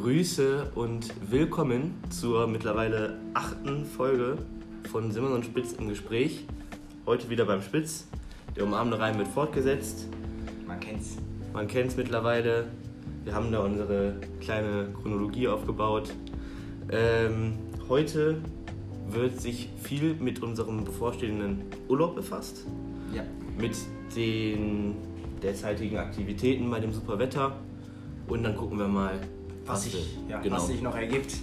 Grüße und willkommen zur mittlerweile achten Folge von Simon und Spitz im Gespräch. Heute wieder beim Spitz. Der umarmende Reim wird fortgesetzt. Man kennt's. Man kennt es mittlerweile. Wir haben da unsere kleine Chronologie aufgebaut. Ähm, heute wird sich viel mit unserem bevorstehenden Urlaub befasst, Ja. mit den derzeitigen Aktivitäten bei dem super Wetter und dann gucken wir mal, Was, sich, wir- ja, genau. was sich noch ergibt.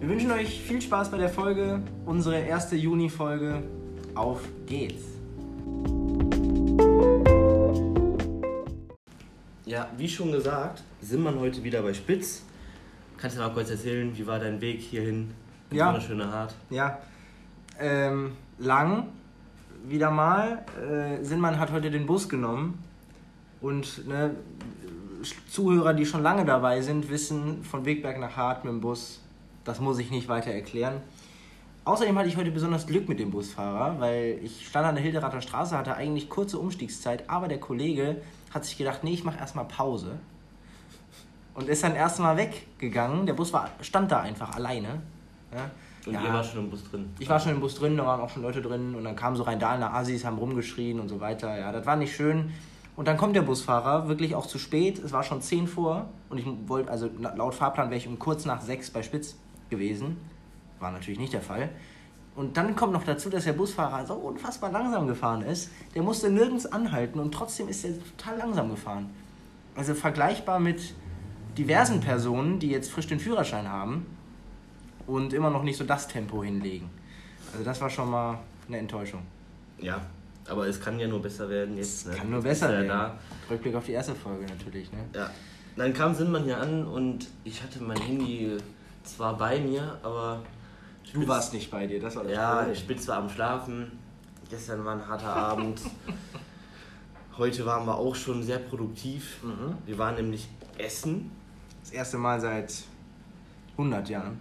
Wir wünschen euch viel Spaß bei der Folge. Unsere erste Juni-Folge. Auf geht's. Ja, wie schon gesagt, sind wir heute wieder bei Spitz. Kannst du mal kurz erzählen, wie war dein Weg hierhin? ins Ja. Wunderschöne Hart. Ja. Ähm, lang. Wieder mal. Äh, Sinnmann hat heute den Bus genommen. Und ne, Zuhörer, die schon lange dabei sind, wissen, von Wegberg nach Hart mit dem Bus, das muss ich nicht weiter erklären. Außerdem hatte ich heute besonders Glück mit dem Busfahrer, weil ich stand an der Hilderater Straße, hatte eigentlich kurze Umstiegszeit, aber der Kollege hat sich gedacht, nee, ich mache erstmal Pause. Und ist dann erstmal weggegangen. Der Bus war, stand da einfach alleine. Ja. Und Ja. ihr wart schon im Bus drin. Ich war schon im Bus drin, da waren auch schon Leute drin und dann kamen so rein da Assis, haben rumgeschrien und so weiter. Ja, das war nicht schön. Und dann kommt der Busfahrer, wirklich auch zu spät. Es war schon 10 vor und ich wollte, also laut Fahrplan wäre ich um kurz nach 6 bei Spitz gewesen. War natürlich nicht der Fall. Und dann kommt noch dazu, dass der Busfahrer so unfassbar langsam gefahren ist. Der musste nirgends anhalten und trotzdem ist er total langsam gefahren. Also vergleichbar mit diversen Personen, die jetzt frisch den Führerschein haben und immer noch nicht so das Tempo hinlegen. Also das war schon mal eine Enttäuschung. Ja, aber es kann ja nur besser werden jetzt. Ne? Kann nur besser er werden. Rückblick auf die erste Folge natürlich. Ne? Da. Ja. Dann kam Sinnmann hier an und ich hatte mein Handy zwar bei mir, aber Du warst nicht bei dir, das war das ja, Problem. Spitz war am Schlafen. Gestern war ein harter Abend. Heute waren wir auch schon sehr produktiv. Mhm. Wir waren nämlich essen. Das erste Mal seit 100 Jahren.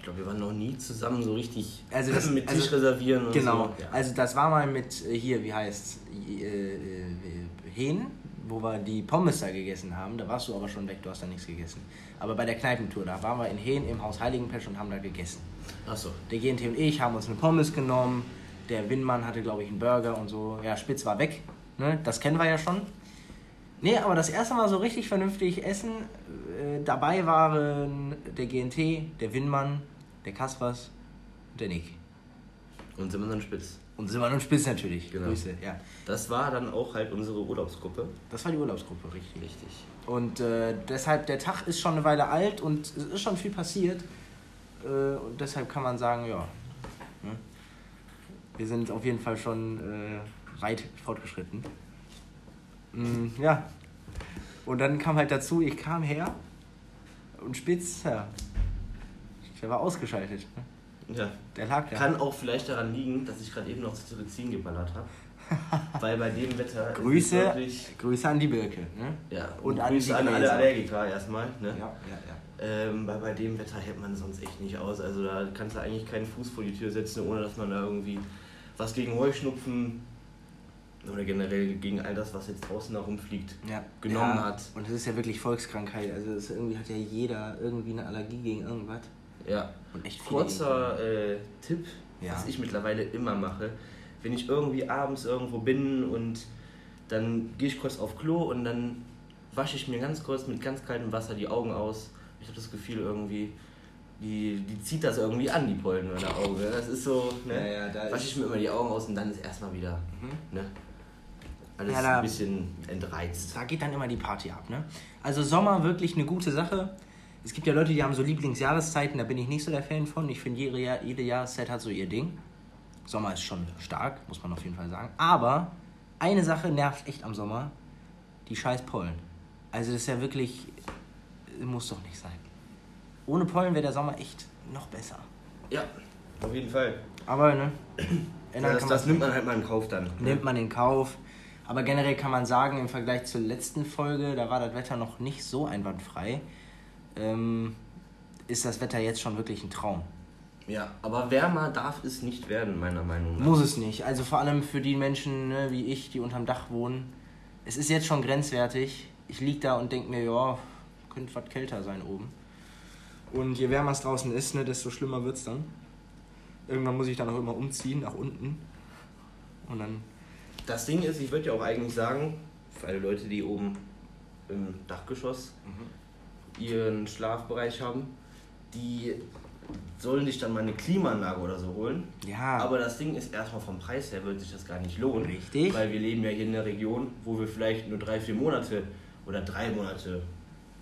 Ich glaube, wir waren noch nie zusammen so richtig Also das- mit Tisch also- reservieren und Genau. so. Ja. Also das war mal mit äh, hier, wie heißt äh, Hähn, wo wir die Pommes da gegessen haben. Da warst du aber schon weg, du hast da nichts gegessen. Aber bei der Kneipentour, da waren wir in Hähn im Haus Heiligenpesch und haben da gegessen. Achso. Der GNT und ich haben uns eine Pommes genommen. Der Winmann hatte, glaube ich, einen Burger und so. Ja, Spitz war weg. Ne? Das kennen wir ja schon. Nee, aber das erste Mal so richtig vernünftig essen. Äh, dabei waren der GNT, der Winmann, der Kaspers und der Nick. Und wir dann spitz. Und Simon und Spitz natürlich. Genau. Grüße, ja. Das war dann auch halt unsere Urlaubsgruppe. Das war die Urlaubsgruppe, richtig. Richtig. Und äh, deshalb, der Tag ist schon eine Weile alt und es ist schon viel passiert. Äh, und deshalb kann man sagen, ja, ne? wir sind auf jeden Fall schon äh, weit fortgeschritten. Mm, ja. Und dann kam halt dazu, ich kam her und Spitz, ja, der war ausgeschaltet. ne? Ja. Der lag da. Kann auch vielleicht daran liegen, dass ich gerade eben noch zu Trizin geballert habe. Weil bei dem Wetter. Grüße, Wirklich, Grüße an die Birke. Ne? ja, Und und an Grüße an alle. Allergiker erstmal. Ne? Ja, ja, ja. Ähm, weil bei dem Wetter hält man sonst echt nicht aus. Also da kannst du eigentlich keinen Fuß vor die Tür setzen, ohne dass man da irgendwie was gegen Heuschnupfen oder generell gegen all das, was jetzt draußen da rumfliegt, ja. genommen ja. hat. Und das ist ja wirklich Volkskrankheit. Also das irgendwie hat ja jeder irgendwie eine Allergie gegen irgendwas. Ja. Und echt Kurzer äh, Tipp, Ja. was ich mittlerweile immer mache. Wenn ich irgendwie abends irgendwo bin und dann gehe ich kurz auf Klo und dann wasche ich mir ganz kurz mit ganz kaltem Wasser die Augen aus. Ich habe das Gefühl irgendwie, die, die zieht das irgendwie an, die Pollen in meiner Augen. Das ist so, ne? Ja, ja, da wasche ich mir immer die Augen aus und dann ist erstmal wieder, ne? Alles Ja, da- ein bisschen entreizt. Da geht dann immer die Party ab, ne? Also Sommer wirklich eine gute Sache. Es gibt ja Leute, die haben so Lieblingsjahreszeiten, da bin ich nicht so der Fan von. Ich finde, jede, Jahr- jede Jahreszeit hat so ihr Ding. Sommer ist schon stark, muss man auf jeden Fall sagen. Aber eine Sache nervt echt am Sommer, die scheiß Pollen. Also das ist ja wirklich, muss doch nicht sein. Ohne Pollen wäre der Sommer echt noch besser. Ja, auf jeden Fall. Aber, ne? ändern Das, das nimmt man halt mal in Kauf dann. nimmt man in Kauf. Aber generell kann man sagen, im Vergleich zur letzten Folge, da war das Wetter noch nicht so einwandfrei, ähm, ist das Wetter jetzt schon wirklich ein Traum. Ja, aber wärmer darf es nicht werden, meiner Meinung nach. Muss es nicht. Also vor allem für die Menschen ne, wie ich, die unterm Dach wohnen. Es ist jetzt schon grenzwertig. Ich lieg da und denke mir, ja, könnte was kälter sein oben. Und je wärmer es draußen ist, ne, desto schlimmer wird es dann. Irgendwann muss ich dann auch immer umziehen nach unten. Und dann. Das Ding ist, ich würde ja auch eigentlich sagen, für alle Leute, die oben im Dachgeschoss ihren Schlafbereich haben, die sollen sich dann mal eine Klimaanlage oder so holen. Ja. Aber das Ding ist erstmal vom Preis her wird sich das gar nicht lohnen. Richtig. Weil wir leben ja hier in einer Region, wo wir vielleicht nur drei, vier Monate oder drei Monate,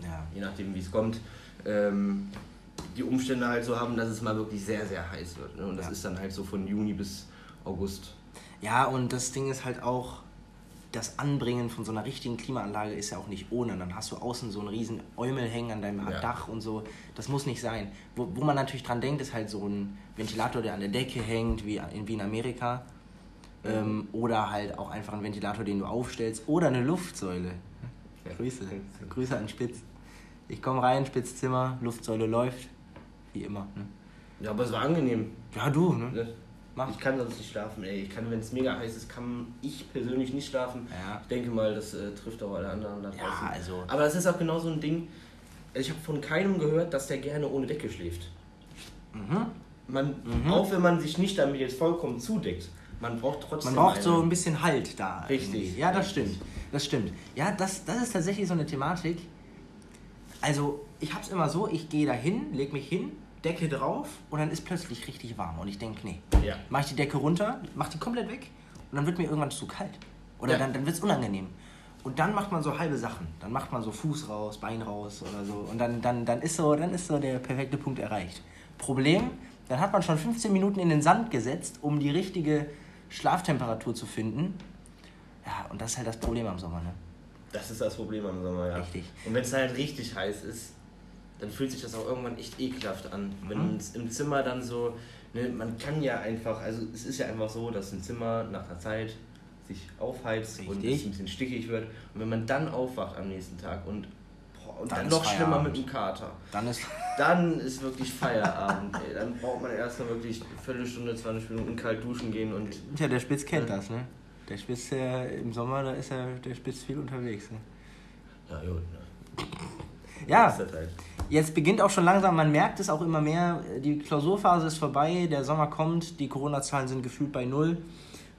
Ja. je nachdem wie es kommt, ähm, die Umstände halt so haben, dass es mal wirklich sehr, sehr heiß wird. Ne? Und das Ja. ist dann halt so von Juni bis August. Ja, und das Ding ist halt auch, das Anbringen von so einer richtigen Klimaanlage ist ja auch nicht ohne. Dann hast du außen so einen riesen Eumel hängen an deinem Ja. Dach und so. Das muss nicht sein. Wo, wo man natürlich dran denkt, ist halt so ein Ventilator, der an der Decke hängt, wie in, wie in Amerika. Ähm, oder halt auch einfach ein Ventilator, den du aufstellst. Oder eine Luftsäule. Ja. Grüße. Grüße an Spitz. Ich komme rein, Spitzzimmer, Luftsäule läuft. Wie immer. Ne? Ja, aber es war angenehm. Ja, du, ne? Ne? Mach. Ich kann sonst nicht schlafen, ey. Ich kann, wenn es mega heiß ist, kann ich persönlich nicht schlafen. Ja. Ich denke mal, das äh, trifft auch alle anderen da draußen. Ja, also- Aber das ist auch genau so ein Ding. Ich habe von keinem gehört, dass der gerne ohne Decke schläft. Mhm. Man, Mhm. Auch wenn man sich nicht damit jetzt vollkommen zudeckt, man braucht trotzdem. Man braucht eine- so ein bisschen Halt da. Richtig. irgendwie. Ja, das stimmt. Das stimmt. Ja, das, das ist tatsächlich so eine Thematik. Also, ich hab's immer so, ich gehe da hin, leg mich hin, Decke drauf und dann ist plötzlich richtig warm. Und ich denke, nee. Ja. Mach ich die Decke runter, mach die komplett weg und dann wird mir irgendwann zu kalt. Oder Ja. dann, dann wird's unangenehm. Und dann macht man so halbe Sachen. Dann macht man so Fuß raus, Bein raus oder so. Und dann, dann, dann, ist so, dann ist so der perfekte Punkt erreicht. Problem, dann hat man schon 15 Minuten in den Sand gesetzt, um die richtige Schlaftemperatur zu finden. Ja, und das ist halt das Problem am Sommer, ne? Das ist das Problem am Sommer, ja. Richtig. Und wenn es halt richtig heiß ist, dann fühlt sich das auch irgendwann echt ekelhaft an. Mhm. Wenn es im Zimmer dann so, ne, man kann ja einfach, also es ist ja einfach so, dass ein Zimmer nach einer Zeit sich aufheizt und Richtig. es ein bisschen stickig wird. Und wenn man dann aufwacht am nächsten Tag und, boah, und Dann dann, noch schlimmer mit dem Kater, Dann ist. dann ist wirklich Feierabend. ey. Dann braucht man erstmal wirklich eine Viertelstunde, 20 Minuten kalt duschen gehen und Tja, der Spitz kennt das, ne? Der Spitz, der im Sommer, da ist er, der Spitz viel unterwegs, ne? ja, gut. Ne. Ja, halt. Jetzt beginnt auch schon langsam, man merkt es auch immer mehr, die Klausurphase ist vorbei, der Sommer kommt, die Corona-Zahlen sind gefühlt bei Null.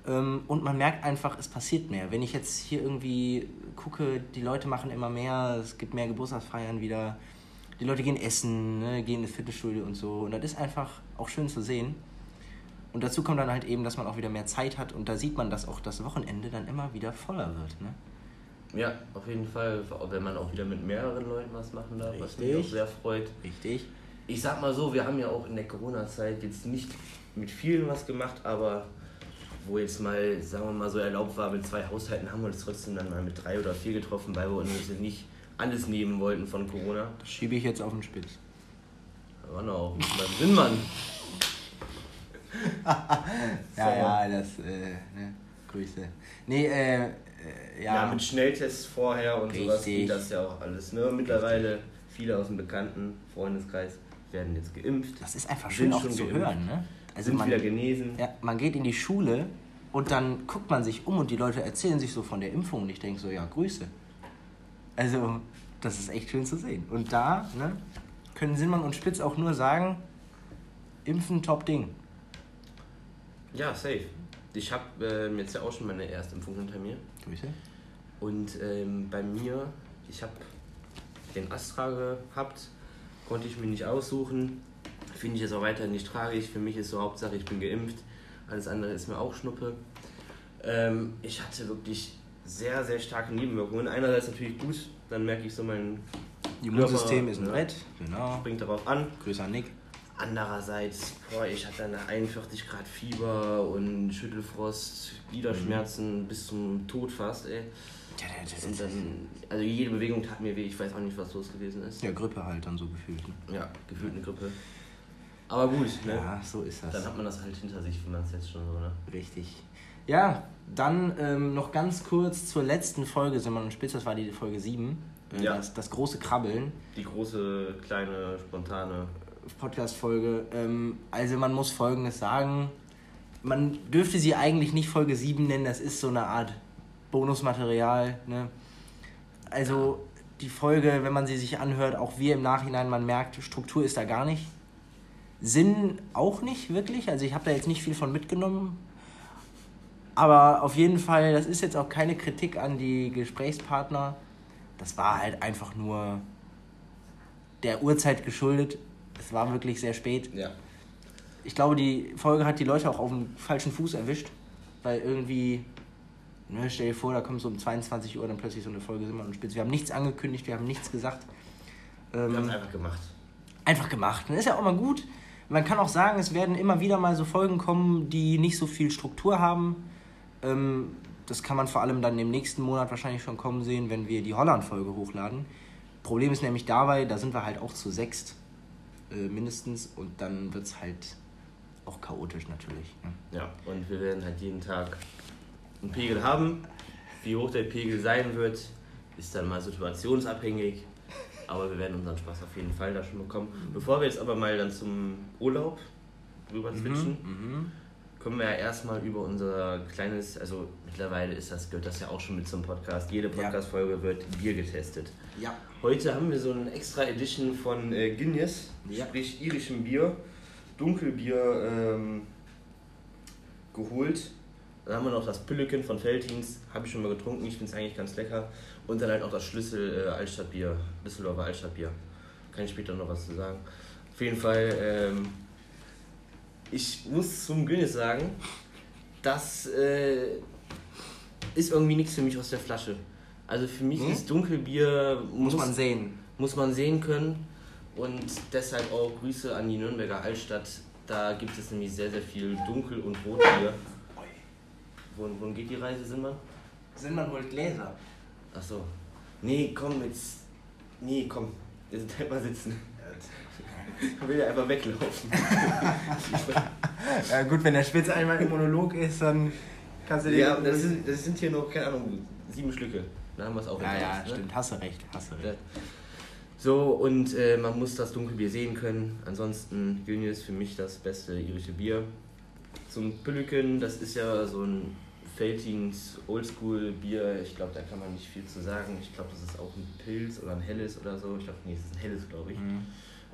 Ähm, Und man merkt einfach, es passiert mehr. Wenn ich jetzt hier irgendwie gucke, die Leute machen immer mehr, es gibt mehr Geburtstagsfeiern wieder, die Leute gehen essen, ne, gehen ins Fitnessstudio und so. Und das ist einfach auch schön zu sehen. Und dazu kommt dann halt eben, dass man auch wieder mehr Zeit hat und da sieht man, dass auch das Wochenende dann immer wieder voller wird. Ne? Ja, auf jeden Fall, wenn man auch wieder mit mehreren Leuten was machen darf, was mich auch Richtig. sehr freut. Richtig? Ich sag mal so, wir haben ja auch in der Corona-Zeit jetzt nicht mit vielen was gemacht, aber wo jetzt mal, sagen wir mal so erlaubt war, mit zwei Haushalten haben wir uns trotzdem dann mal mit drei oder vier getroffen, weil wir uns nicht alles nehmen wollten von Corona. Das schiebe ich jetzt auf den Spitz. Waren auch beim Sinnmann. Ja, ja, das, äh, ne, Grüße. Nee, äh ja. Ja, mit Schnelltests vorher und sowas Richtig. geht das ja auch alles. Ne? Mittlerweile viele aus dem bekannten Freundeskreis werden jetzt geimpft. das ist einfach schön auch zu geimpft, hören, ne? Also sind man, wieder genesen. ja, man geht in die Schule und dann guckt man sich um und die Leute erzählen sich so von der Impfung und ich denke so, ja, Grüße. Also, das ist echt schön zu sehen. Und da, ne, können Sinnmann und Spitz auch nur sagen, Impfen, top Ding. Ja, safe. Ich habe ähm, jetzt ja auch schon meine Erstimpfung hinter mir. Grüße. Und ähm, bei mir, ich habe den Astra gehabt, konnte ich mir nicht aussuchen. Finde ich jetzt auch weiterhin nicht tragisch. Für mich ist so Hauptsache, ich bin geimpft. Alles andere ist mir auch Schnuppe. Ähm, ich hatte wirklich sehr, sehr starke Nebenwirkungen. Einerseits natürlich gut, dann merke ich so, mein Immunsystem ist ein ja, Brett. Genau. springt darauf an. Grüße an Nick. Andererseits, boah, ich hatte eine 41 Grad Fieber und Schüttelfrost, Gliederschmerzen bis zum Tod fast, ey. Ja, Und der- dann, also jede Bewegung tat mir weh, ich weiß auch nicht, was los gewesen ist. Ja, Grippe halt dann so gefühlt. Ne? Ja, gefühlt eine Grippe. Aber gut, ne? Ja, so ist das. Dann hat man das halt hinter sich, wenn man es jetzt schon so, ne? Richtig. Ja, dann ähm, noch ganz kurz zur letzten Folge, Simon und Spitz, das war die Folge 7. Äh, Ja. das, das große Krabbeln, Die große, kleine, spontane. Podcast-Folge. Ähm, also man muss Folgendes sagen. Man dürfte sie eigentlich nicht Folge 7 nennen, das ist so eine Art Bonusmaterial. Ne? Also die Folge, wenn man sie sich anhört, auch wir im Nachhinein, man merkt, Struktur ist da gar nicht. Sinn auch nicht wirklich. Also ich habe da jetzt nicht viel von mitgenommen. Aber auf jeden Fall, das ist jetzt auch keine Kritik an die Gesprächspartner. Das war halt einfach nur der Uhrzeit geschuldet. Es war wirklich sehr spät. Ja. Ich glaube, die Folge hat die Leute auch auf dem falschen Fuß erwischt. Weil irgendwie, ne, stell dir vor, da kommt so um 22 Uhr dann plötzlich so eine Folge Simon und Spitz. Wir haben nichts angekündigt, wir haben nichts gesagt. Ähm, Wir haben es einfach gemacht. einfach gemacht. Das ist ja auch mal gut. Man kann auch sagen, es werden immer wieder mal so Folgen kommen, die nicht so viel Struktur haben. Ähm, das kann man vor allem dann im nächsten Monat wahrscheinlich schon kommen sehen, wenn wir die Holland-Folge hochladen. Problem ist nämlich dabei, da sind wir halt auch zu sechst äh, mindestens und dann wird es halt auch chaotisch natürlich. Ne? Ja, und wir werden halt jeden Tag einen Pegel haben. Wie hoch der Pegel sein wird, ist dann mal situationsabhängig. Aber wir werden unseren Spaß auf jeden Fall da schon bekommen. Bevor wir jetzt aber mal dann zum Urlaub rüber switchen, Mhm. Können wir ja erstmal über unser kleines, also mittlerweile ist das, gehört das ja auch schon mit zum Podcast. Jede Ja. Podcast-Folge wird Bier getestet. Ja. Heute haben wir so eine extra Edition von äh, Guinness, Ja. sprich irischem Bier, Dunkelbier ähm, geholt. Dann haben wir noch das Pülleken von Veltins, habe ich schon mal getrunken, ich finde es eigentlich ganz lecker. Und dann halt auch das Schlüssel äh, Altstadtbier, Düsseldorfer Altstadtbier. Kann ich später noch was zu sagen. Auf jeden Fall, ähm, ich muss zum Guinness sagen, das äh, ist irgendwie nichts für mich aus der Flasche. Also für mich Hm? ist Dunkelbier, Muss man sehen. muss man sehen können. Und deshalb auch Grüße an die Nürnberger Altstadt. Da gibt es nämlich sehr, sehr viel Dunkel- und Rotbier. Wohin, wohin geht die Reise, Sinnmann? Sinnmann holt Gläser. Achso. Nee, komm, jetzt. Nee, komm. Jetzt bleib mal sitzen. Ich will ja einfach weglaufen. Ja gut, wenn der Spitz einmal im Monolog ist, dann kannst du den... ja, das sind, das sind hier noch, keine Ahnung, sieben Stücke. Dann haben wir es auch ja, ja, uns, ne? stimmt. Hast du recht, hast du recht. So, und äh, man muss das Dunkelbier sehen können. Ansonsten Guinness für mich das beste irische Bier. Zum Pülleken, das ist ja so ein Feltins Oldschool-Bier. Ich glaube, da kann man nicht viel zu sagen. Ich glaube, das ist auch ein Pilz oder ein helles oder so. Ich glaube, nee, es ist ein helles, glaube ich. Mhm.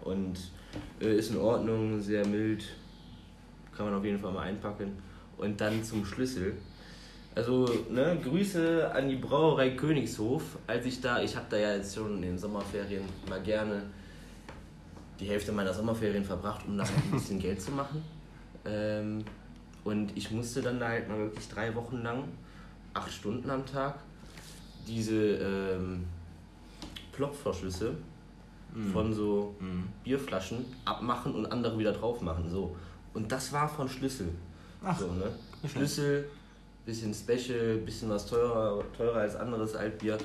Und äh, ist in Ordnung, sehr mild. Kann man auf jeden Fall mal einpacken. Und dann zum Schlüssel. Also, ne, Grüße an die Brauerei Königshof. Als ich da, ich habe da ja jetzt schon in den Sommerferien mal gerne die Hälfte meiner Sommerferien verbracht, um da ein bisschen Geld zu machen. Ähm, und ich musste dann da halt mal wirklich drei Wochen lang, acht Stunden am Tag, diese ähm, Plopverschlüsse von so Mhm. Bierflaschen abmachen und andere wieder drauf machen. So. Und das war von Schlüssel. Ach, so, ne? Schlüssel, bisschen Special, bisschen was teurer, teurer als anderes Altbier.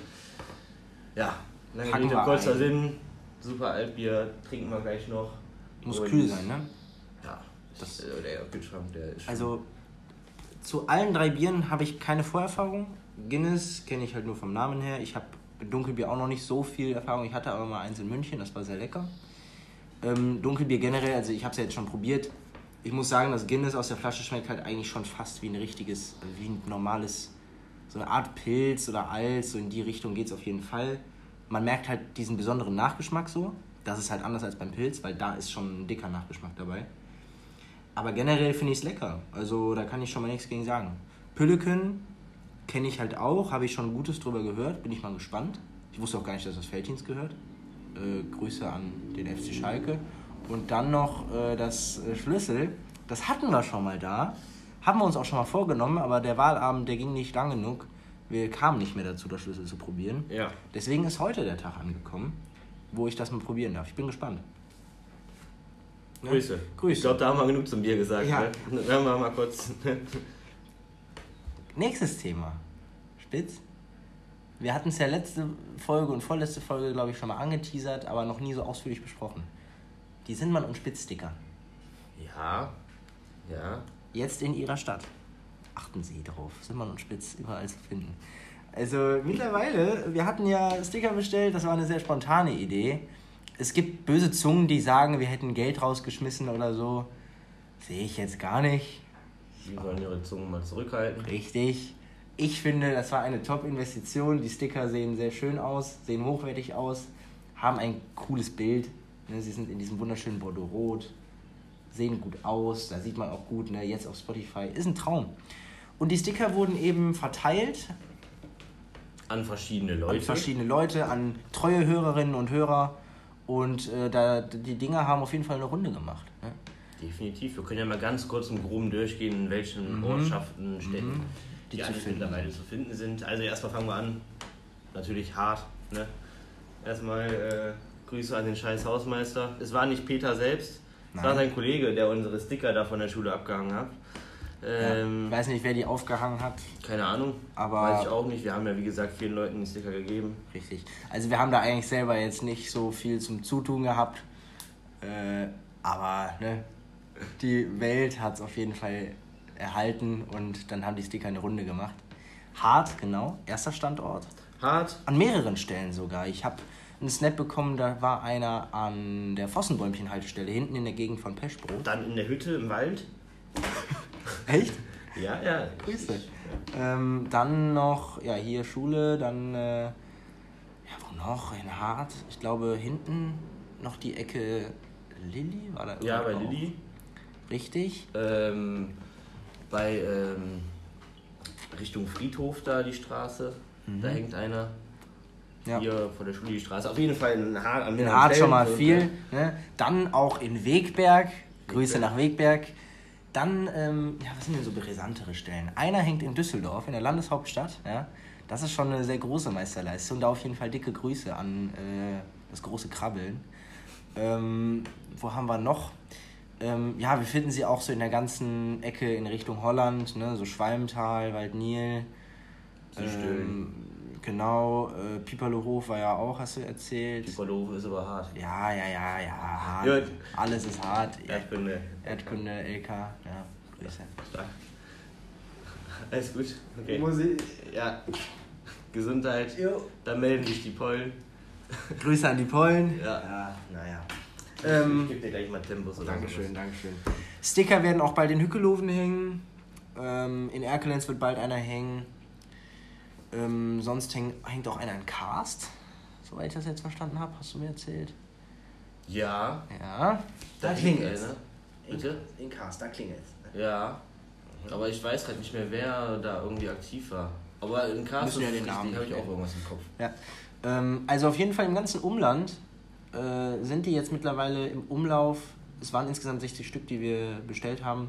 Ja, lange Rede, kurzer. Sinn. Super Altbier, trinken wir gleich noch. Muss Und- kühl sein, ne? Ja, Das- das, äh, der Kühlschrank, der ist schon- Also zu allen drei Bieren habe ich keine Vorerfahrung. Guinness kenne ich halt nur vom Namen her. Ich habe mit Dunkelbier auch noch nicht so viel Erfahrung. Ich hatte aber mal eins in München, das war sehr lecker. Ähm, Dunkelbier generell, also ich habe es ja jetzt schon probiert. Ich muss sagen, das Guinness aus der Flasche schmeckt halt eigentlich schon fast wie ein richtiges, wie ein normales, so eine Art Pilz oder Als, so in die Richtung geht es auf jeden Fall. Man merkt halt diesen besonderen Nachgeschmack so. Das ist halt anders als beim Pilz, weil da ist schon ein dicker Nachgeschmack dabei. Aber generell finde ich es lecker. Also da kann ich schon mal nichts gegen sagen. Pülleken kenne ich halt auch, habe ich schon Gutes drüber gehört, bin ich mal gespannt. Ich wusste auch gar nicht, dass das Felddienst gehört. Äh, Grüße an den FC Schalke. Und dann noch äh, das äh, Schlüssel. Das hatten wir schon mal da. Haben wir uns auch schon mal vorgenommen, aber der Wahlabend, der ging nicht lang genug. Wir kamen nicht mehr dazu, das Schlüssel zu probieren. Ja. Deswegen ist heute der Tag angekommen, wo ich das mal probieren darf. Ich bin gespannt. Ne? Grüße. Grüße. Ich glaube, da haben wir genug zum Bier gesagt. Ja. Ne? Hören wir mal kurz. Nächstes Thema. Spitz. Wir hatten es ja letzte Folge und vorletzte Folge, glaube ich, schon mal angeteasert, aber noch nie so ausführlich besprochen. Die Sinnmann und Spitz-Sticker. ja. Ja. Jetzt in ihrer Stadt. Achten Sie drauf. Sinnmann und Spitz überall zu finden. Also mittlerweile, wir hatten ja Sticker bestellt, das war eine sehr spontane Idee. Es gibt böse Zungen, die sagen, wir hätten Geld rausgeschmissen oder so. Sehe ich jetzt gar nicht. Die sollen ihre Zungen mal zurückhalten. Richtig. Ich finde, das war eine Top-Investition. Die Sticker sehen sehr schön aus, sehen hochwertig aus, haben ein cooles Bild. Ne, sie sind in diesem wunderschönen Bordeaux-Rot, sehen gut aus, da sieht man auch gut, ne, jetzt auf Spotify. Ist ein Traum. Und die Sticker wurden eben verteilt An verschiedene Leute. an verschiedene Leute, an treue Hörerinnen und Hörer. Und äh, da, die Dinger haben auf jeden Fall eine Runde gemacht. Ne? Definitiv. Wir können ja mal ganz kurz im Groben durchgehen, in welchen Ortschaften, Städten Mhm. die, Die zu finden mittlerweile zu finden sind. Also erstmal fangen wir an. Natürlich hart. Ne? Erstmal äh, Grüße an den scheiß Hausmeister. Es war nicht Peter selbst, es war sein Kollege, der unsere Sticker da von der Schule abgehangen hat. Ähm, Ich weiß nicht, wer die aufgehangen hat. Keine Ahnung. Aber- Weiß ich auch nicht. Wir haben ja wie gesagt vielen Leuten die Sticker gegeben. Richtig. Also wir haben da eigentlich selber jetzt nicht so viel zum Zutun gehabt. Äh, aber ne, die Welt hat es auf jeden Fall erhalten und dann haben die Sticker eine Runde gemacht. Hart, genau. Erster Standort. Hart. An mehreren Stellen sogar. Ich habe einen Snap bekommen, da war einer an der Fossenbäumchen-Haltestelle, hinten in der Gegend von Peschbrot. Dann in der Hütte im Wald. Echt? Ja, ja. Grüße. Ähm, dann noch, ja, hier Schule, dann, äh, ja, wo noch? In Hart. Ich glaube, hinten noch die Ecke Lilly, war da Ja, bei? Lilly. Richtig. Ähm, bei ähm, Richtung Friedhof da die Straße. Da hängt einer. Mhm. Ja. Hier vor der Schule die Straße. Auf jeden Fall in Hart. an In Hart schon mal viel. Ne? Dann auch in Wegberg. Grüße Wegberg. nach Wegberg. Dann, ähm, ja, was sind denn so brisantere Stellen? Einer hängt in Düsseldorf, in der Landeshauptstadt. Ja? Das ist schon eine sehr große Meisterleistung. Da auf jeden Fall dicke Grüße an äh, das große Krabbeln. Ähm, wo haben wir noch? Ähm, ja, wir finden sie auch so in der ganzen Ecke in Richtung Holland, ne? so Schwalmtal, Waldnil. Südstüllen. genau, äh, Piperlohof war ja auch, hast du erzählt. Verlofe ist aber hart. Ja, ja, ja, ja, hart. Gut. Alles ist hart. Erdkunde. Erdkunde, LK, ja, Grüße. Stark. Alles gut. Okay. Musik. Ja. Gesundheit. Jo. Da melden sich die Pollen. Grüße an die Pollen. Ja. ja naja. Ich Ähm, gebe dir gleich mal Tempos oder Dankeschön, sowas. Dankeschön. Sticker werden auch bald in Hückeloven hängen. Ähm, in Erkelenz wird bald einer hängen. Ähm, sonst häng, hängt auch einer in Cast. Soweit ich das jetzt verstanden habe, hast du mir erzählt. Ja. Ja. Da hängt einer. Bitte? In Cast, da klingelt Ja. Aber ich weiß gerade nicht mehr, wer da irgendwie aktiv war. Aber in Müssen ja den Namen habe ich auch irgendwas im Kopf. Ja. Ähm, also auf jeden Fall im ganzen Umland äh, sind die jetzt mittlerweile im Umlauf. Es waren insgesamt 60 Stück, die wir bestellt haben.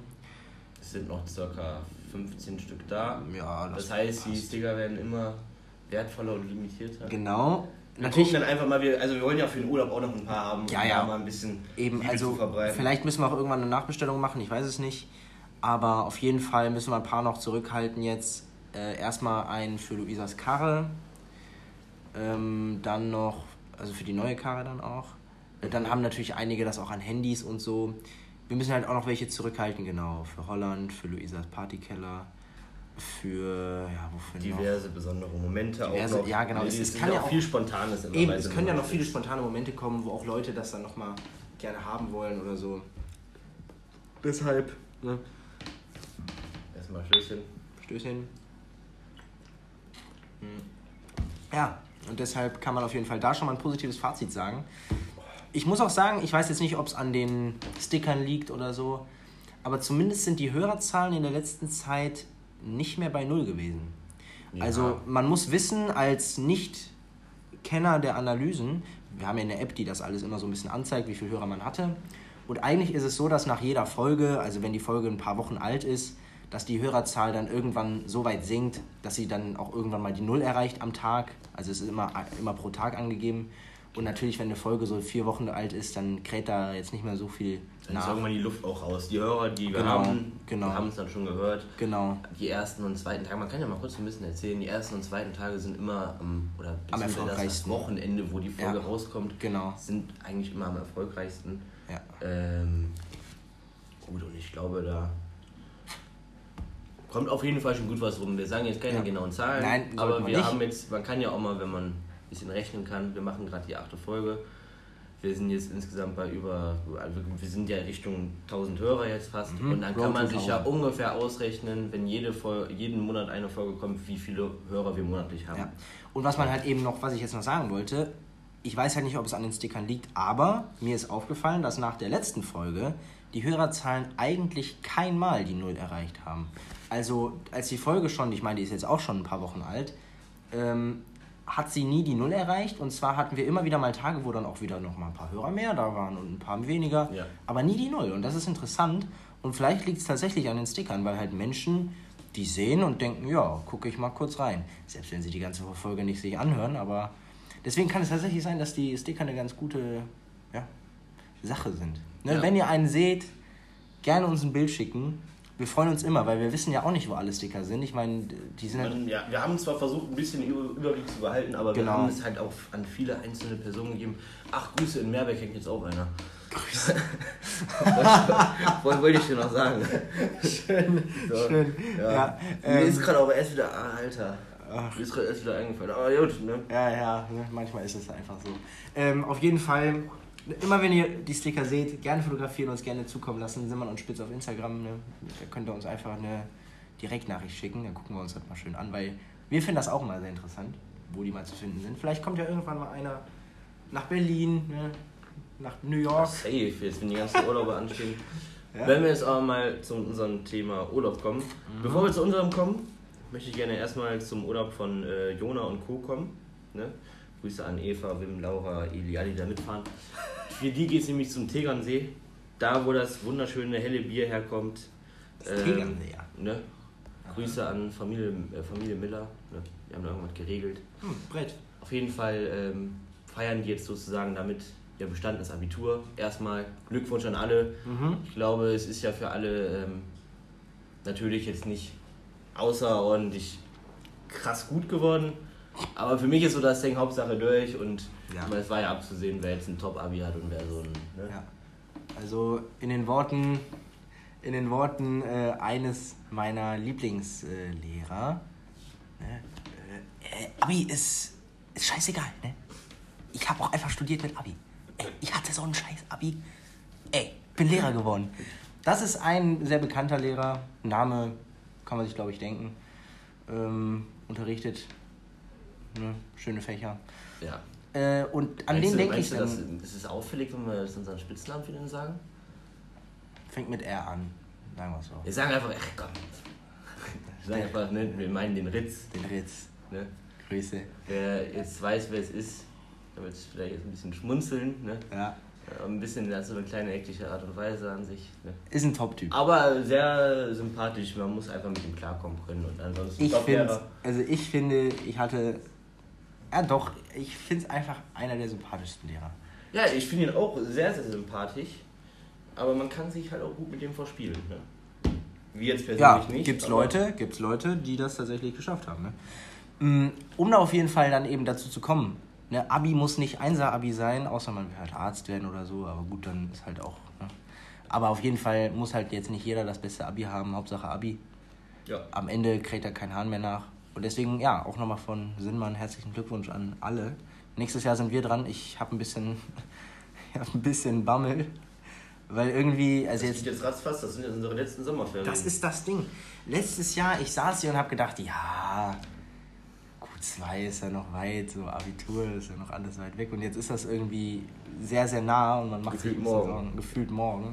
Es sind noch circa 15 Stück da. Ja, Das heißt, die Sticker werden immer wertvoller und limitierter. Genau. Wir Natürlich dann einfach mal, wir, also wir wollen ja für den Urlaub auch noch ein paar haben, Ja, ja. mal ein bisschen eben, Liebe also vielleicht müssen wir auch irgendwann eine Nachbestellung machen, ich weiß es nicht. Aber auf jeden Fall müssen wir ein paar noch zurückhalten jetzt. Äh, erstmal einen für Luisas Karre. Ähm, dann noch, also für die neue Karre dann auch. Dann haben natürlich einige das auch an Handys und so. Wir müssen halt auch noch welche zurückhalten, genau. Für Holland, für Luisas Partykeller, für, ja, wofür noch? diverse besondere Momente Diverse- auch noch. ja, genau, es- Es, kann auch ja auch- viel Spontanes immer Eben, es können ja noch viele spontane Momente kommen, wo auch Leute das dann nochmal gerne haben wollen oder so. Deshalb, ne? Erstmal Schlösschen. Stößchen. Hm. Ja, und deshalb kann man auf jeden Fall da schon mal ein positives Fazit sagen. Ich muss auch sagen, ich weiß jetzt nicht, ob es an den Stickern liegt oder so, aber zumindest sind die Hörerzahlen in der letzten Zeit nicht mehr bei Null gewesen. Ja. Also man muss wissen, als Nicht-Kenner der Analysen, wir haben ja eine App, die das alles immer so ein bisschen anzeigt, wie viele Hörer man hatte. Und eigentlich ist es so, dass nach jeder Folge, also wenn die Folge ein paar Wochen alt ist, dass die Hörerzahl dann irgendwann so weit sinkt, dass sie dann auch irgendwann mal die Null erreicht am Tag. Also es ist immer, immer pro Tag angegeben. Und natürlich, wenn eine Folge so vier Wochen alt ist, dann kräht da jetzt nicht mehr so viel Dann nach. irgendwann die Luft auch raus. Die Hörer, die wir Genau, haben, genau. haben es dann schon gehört. Genau. Die ersten und zweiten Tage, man kann ja mal kurz ein bisschen erzählen, die ersten und zweiten Tage sind immer am, oder beziehungsweise das- das erfolgreichsten. Wochenende, wo die Folge Ja. rauskommt, Genau. sind eigentlich immer am erfolgreichsten. Ja. Ähm, gut, und ich glaube, da kommt auf jeden Fall schon gut was rum. Wir sagen jetzt keine Ja. genauen Zahlen, Nein, aber wir haben jetzt, man kann ja auch mal, wenn man ein bisschen rechnen kann, wir machen gerade die achte Folge. Wir sind jetzt insgesamt bei über, also wir sind ja Richtung 1000 Hörer jetzt fast. Mhm, Und dann Road kann man sich ja 1000. ungefähr ausrechnen, wenn jede Folge, jeden Monat eine Folge kommt, wie viele Hörer wir monatlich haben. Ja. Und was man halt eben noch, was ich jetzt noch sagen wollte, ich weiß ja nicht, ob es an den Stickern liegt, aber mir ist aufgefallen, dass nach der letzten Folge die Hörerzahlen eigentlich kein Mal die Null erreicht haben. Also als die Folge schon, ich meine, die ist jetzt auch schon ein paar Wochen alt, ähm, hat sie nie die Null erreicht. Und zwar hatten wir immer wieder mal Tage, wo dann auch wieder noch mal ein paar Hörer mehr da waren und ein paar weniger, Ja. aber nie die Null. Und das ist interessant. Und vielleicht liegt es tatsächlich an den Stickern, weil halt Menschen die sehen und denken, ja, gucke ich mal kurz rein. Selbst wenn sie die ganze Folge nicht sich anhören, aber deswegen kann es tatsächlich sein, dass die Sticker eine ganz gute ja, Sache sind. Ne? Ja. Wenn ihr einen seht, gerne uns ein Bild schicken. Wir freuen uns immer, weil wir wissen ja auch nicht, wo alle Sticker sind. Ich meine, die sind halt ja, wir haben zwar versucht, ein bisschen Über- Überblick zu behalten, aber Genau. wir haben es halt auch an viele einzelne Personen gegeben. Ach, Grüße in Meerbeck hängt jetzt auch einer. Grüße. wollte, wollte ich dir noch sagen. schön. So, schön. Ja. Ja, Mir ähm, ist gerade auch erst wieder, ah, Alter. Ach. Mir ist gerade erst wieder eingefallen. Aber gut, ne? Ja, ja, ne, manchmal ist es einfach so. Ähm, auf jeden Fall, immer wenn ihr die Sticker seht, gerne fotografieren, uns gerne zukommen lassen. Simon und Spitz auf Instagram. Ne? Da könnt ihr uns einfach eine Direktnachricht schicken. Dann gucken wir uns das mal schön an, weil wir finden das auch mal sehr interessant, wo die mal zu finden sind. Vielleicht kommt ja irgendwann mal einer nach Berlin, ne? nach New York. Safe, jetzt wenn die ganzen Urlaube anstehen. Ja? Wenn wir jetzt aber mal zu unserem Thema Urlaub kommen. Bevor wir zu unserem kommen, möchte ich gerne erstmal zum Urlaub von äh, Jona und Co. kommen. Ne? Grüße an Eva, Wim, Laura, Elia, die da mitfahren. Für die geht es nämlich zum Tegernsee. Da, wo das wunderschöne helle Bier herkommt. Das Tegernsee, ja. Ne? Grüße an Familie, äh, Familie Miller. Ne? Die haben da irgendwas geregelt. Hm, Brett. Auf jeden Fall ähm, feiern die jetzt sozusagen damit ihr bestandenes Abitur. Erstmal Glückwunsch an alle. Mhm. Ich glaube, es ist ja für alle ähm, natürlich jetzt nicht außerordentlich krass gut geworden. Aber für mich ist so das Ding Hauptsache durch und Ja. es war ja abzusehen, wer jetzt ein Top-Abi hat und wer so ein. Ne? Ja. Also in den Worten, in den Worten äh, eines meiner Lieblingslehrer, ne, äh, äh, Abi ist, ist scheißegal, ne? Ich habe auch einfach studiert mit Abi. Ey, ich hatte so einen scheiß Abi. Ey, bin Lehrer geworden. Das ist ein sehr bekannter Lehrer. Name kann man sich, glaube ich, denken. Ähm, unterrichtet. Ne, schöne Fächer. Ja. Äh, und an Meinst den denke ich du, dann. das, ist es auffällig, wenn wir das unseren Spitznamen für den sagen? Fängt mit R an, sagen wir es so. Wir sagen einfach, ach komm. Wir sagen einfach, ne, wir meinen den Ritz. Den Ritz. Ne? Grüße. Wer jetzt weiß, wer es ist, der wird vielleicht jetzt ein bisschen schmunzeln. Ne? Ja. Ja, Ein bisschen, ist so eine kleine hektische Art und Weise an sich. Ne? Ist ein Top-Typ. Aber sehr sympathisch, man muss einfach mit ihm klarkommen können und ansonsten Ich finde, also ich finde, ich hatte. Ja doch, ich finde es einfach einer der sympathischsten Lehrer. Ja, ich finde ihn auch sehr, sehr sympathisch, aber man kann sich halt auch gut mit dem verspielen. Ne? Wie jetzt persönlich Ja, nicht. gibt's Leute, gibt's Leute, die das tatsächlich geschafft haben. Ne? Mm, Um da auf jeden Fall dann eben dazu zu kommen. Ne, Abi muss nicht Einser-Abi sein, außer man will halt Arzt werden oder so, aber gut, dann ist halt auch. Ne? Aber auf jeden Fall muss halt jetzt nicht jeder das beste Abi haben, Hauptsache Abi. Ja. am Ende kräht da kein Hahn mehr nach. Und deswegen, ja, auch nochmal von Sinnmann herzlichen Glückwunsch an alle. Nächstes Jahr sind wir dran. Ich habe ein bisschen, ich hab ein bisschen Bammel, weil irgendwie, also Das jetzt, jetzt ratzfatz, das sind jetzt unsere letzten Sommerferien. das ist das Ding. Letztes Jahr, ich saß hier und habe gedacht, ja, Q2 ist ja noch weit, so Abitur ist ja noch alles weit weg. Und jetzt ist das irgendwie sehr, sehr nah und man macht Gefühlt sich ein bisschen morgen. Sorgen. Gefühlt morgen.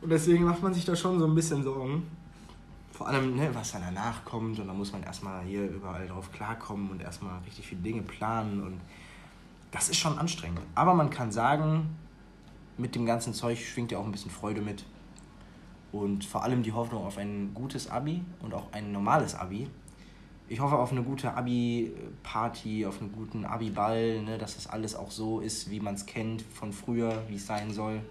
Und deswegen macht man sich da schon so ein bisschen Sorgen. Vor allem, ne, was dann danach kommt und da muss man erstmal hier überall drauf klarkommen und erstmal richtig viele Dinge planen und das ist schon anstrengend. Aber man kann sagen, mit dem ganzen Zeug schwingt ja auch ein bisschen Freude mit und vor allem die Hoffnung auf ein gutes Abi und auch ein normales Abi. Ich hoffe auf eine gute Abi-Party, auf einen guten Abi-Ball, ne, dass das alles auch so ist, wie man es kennt von früher, wie es sein soll.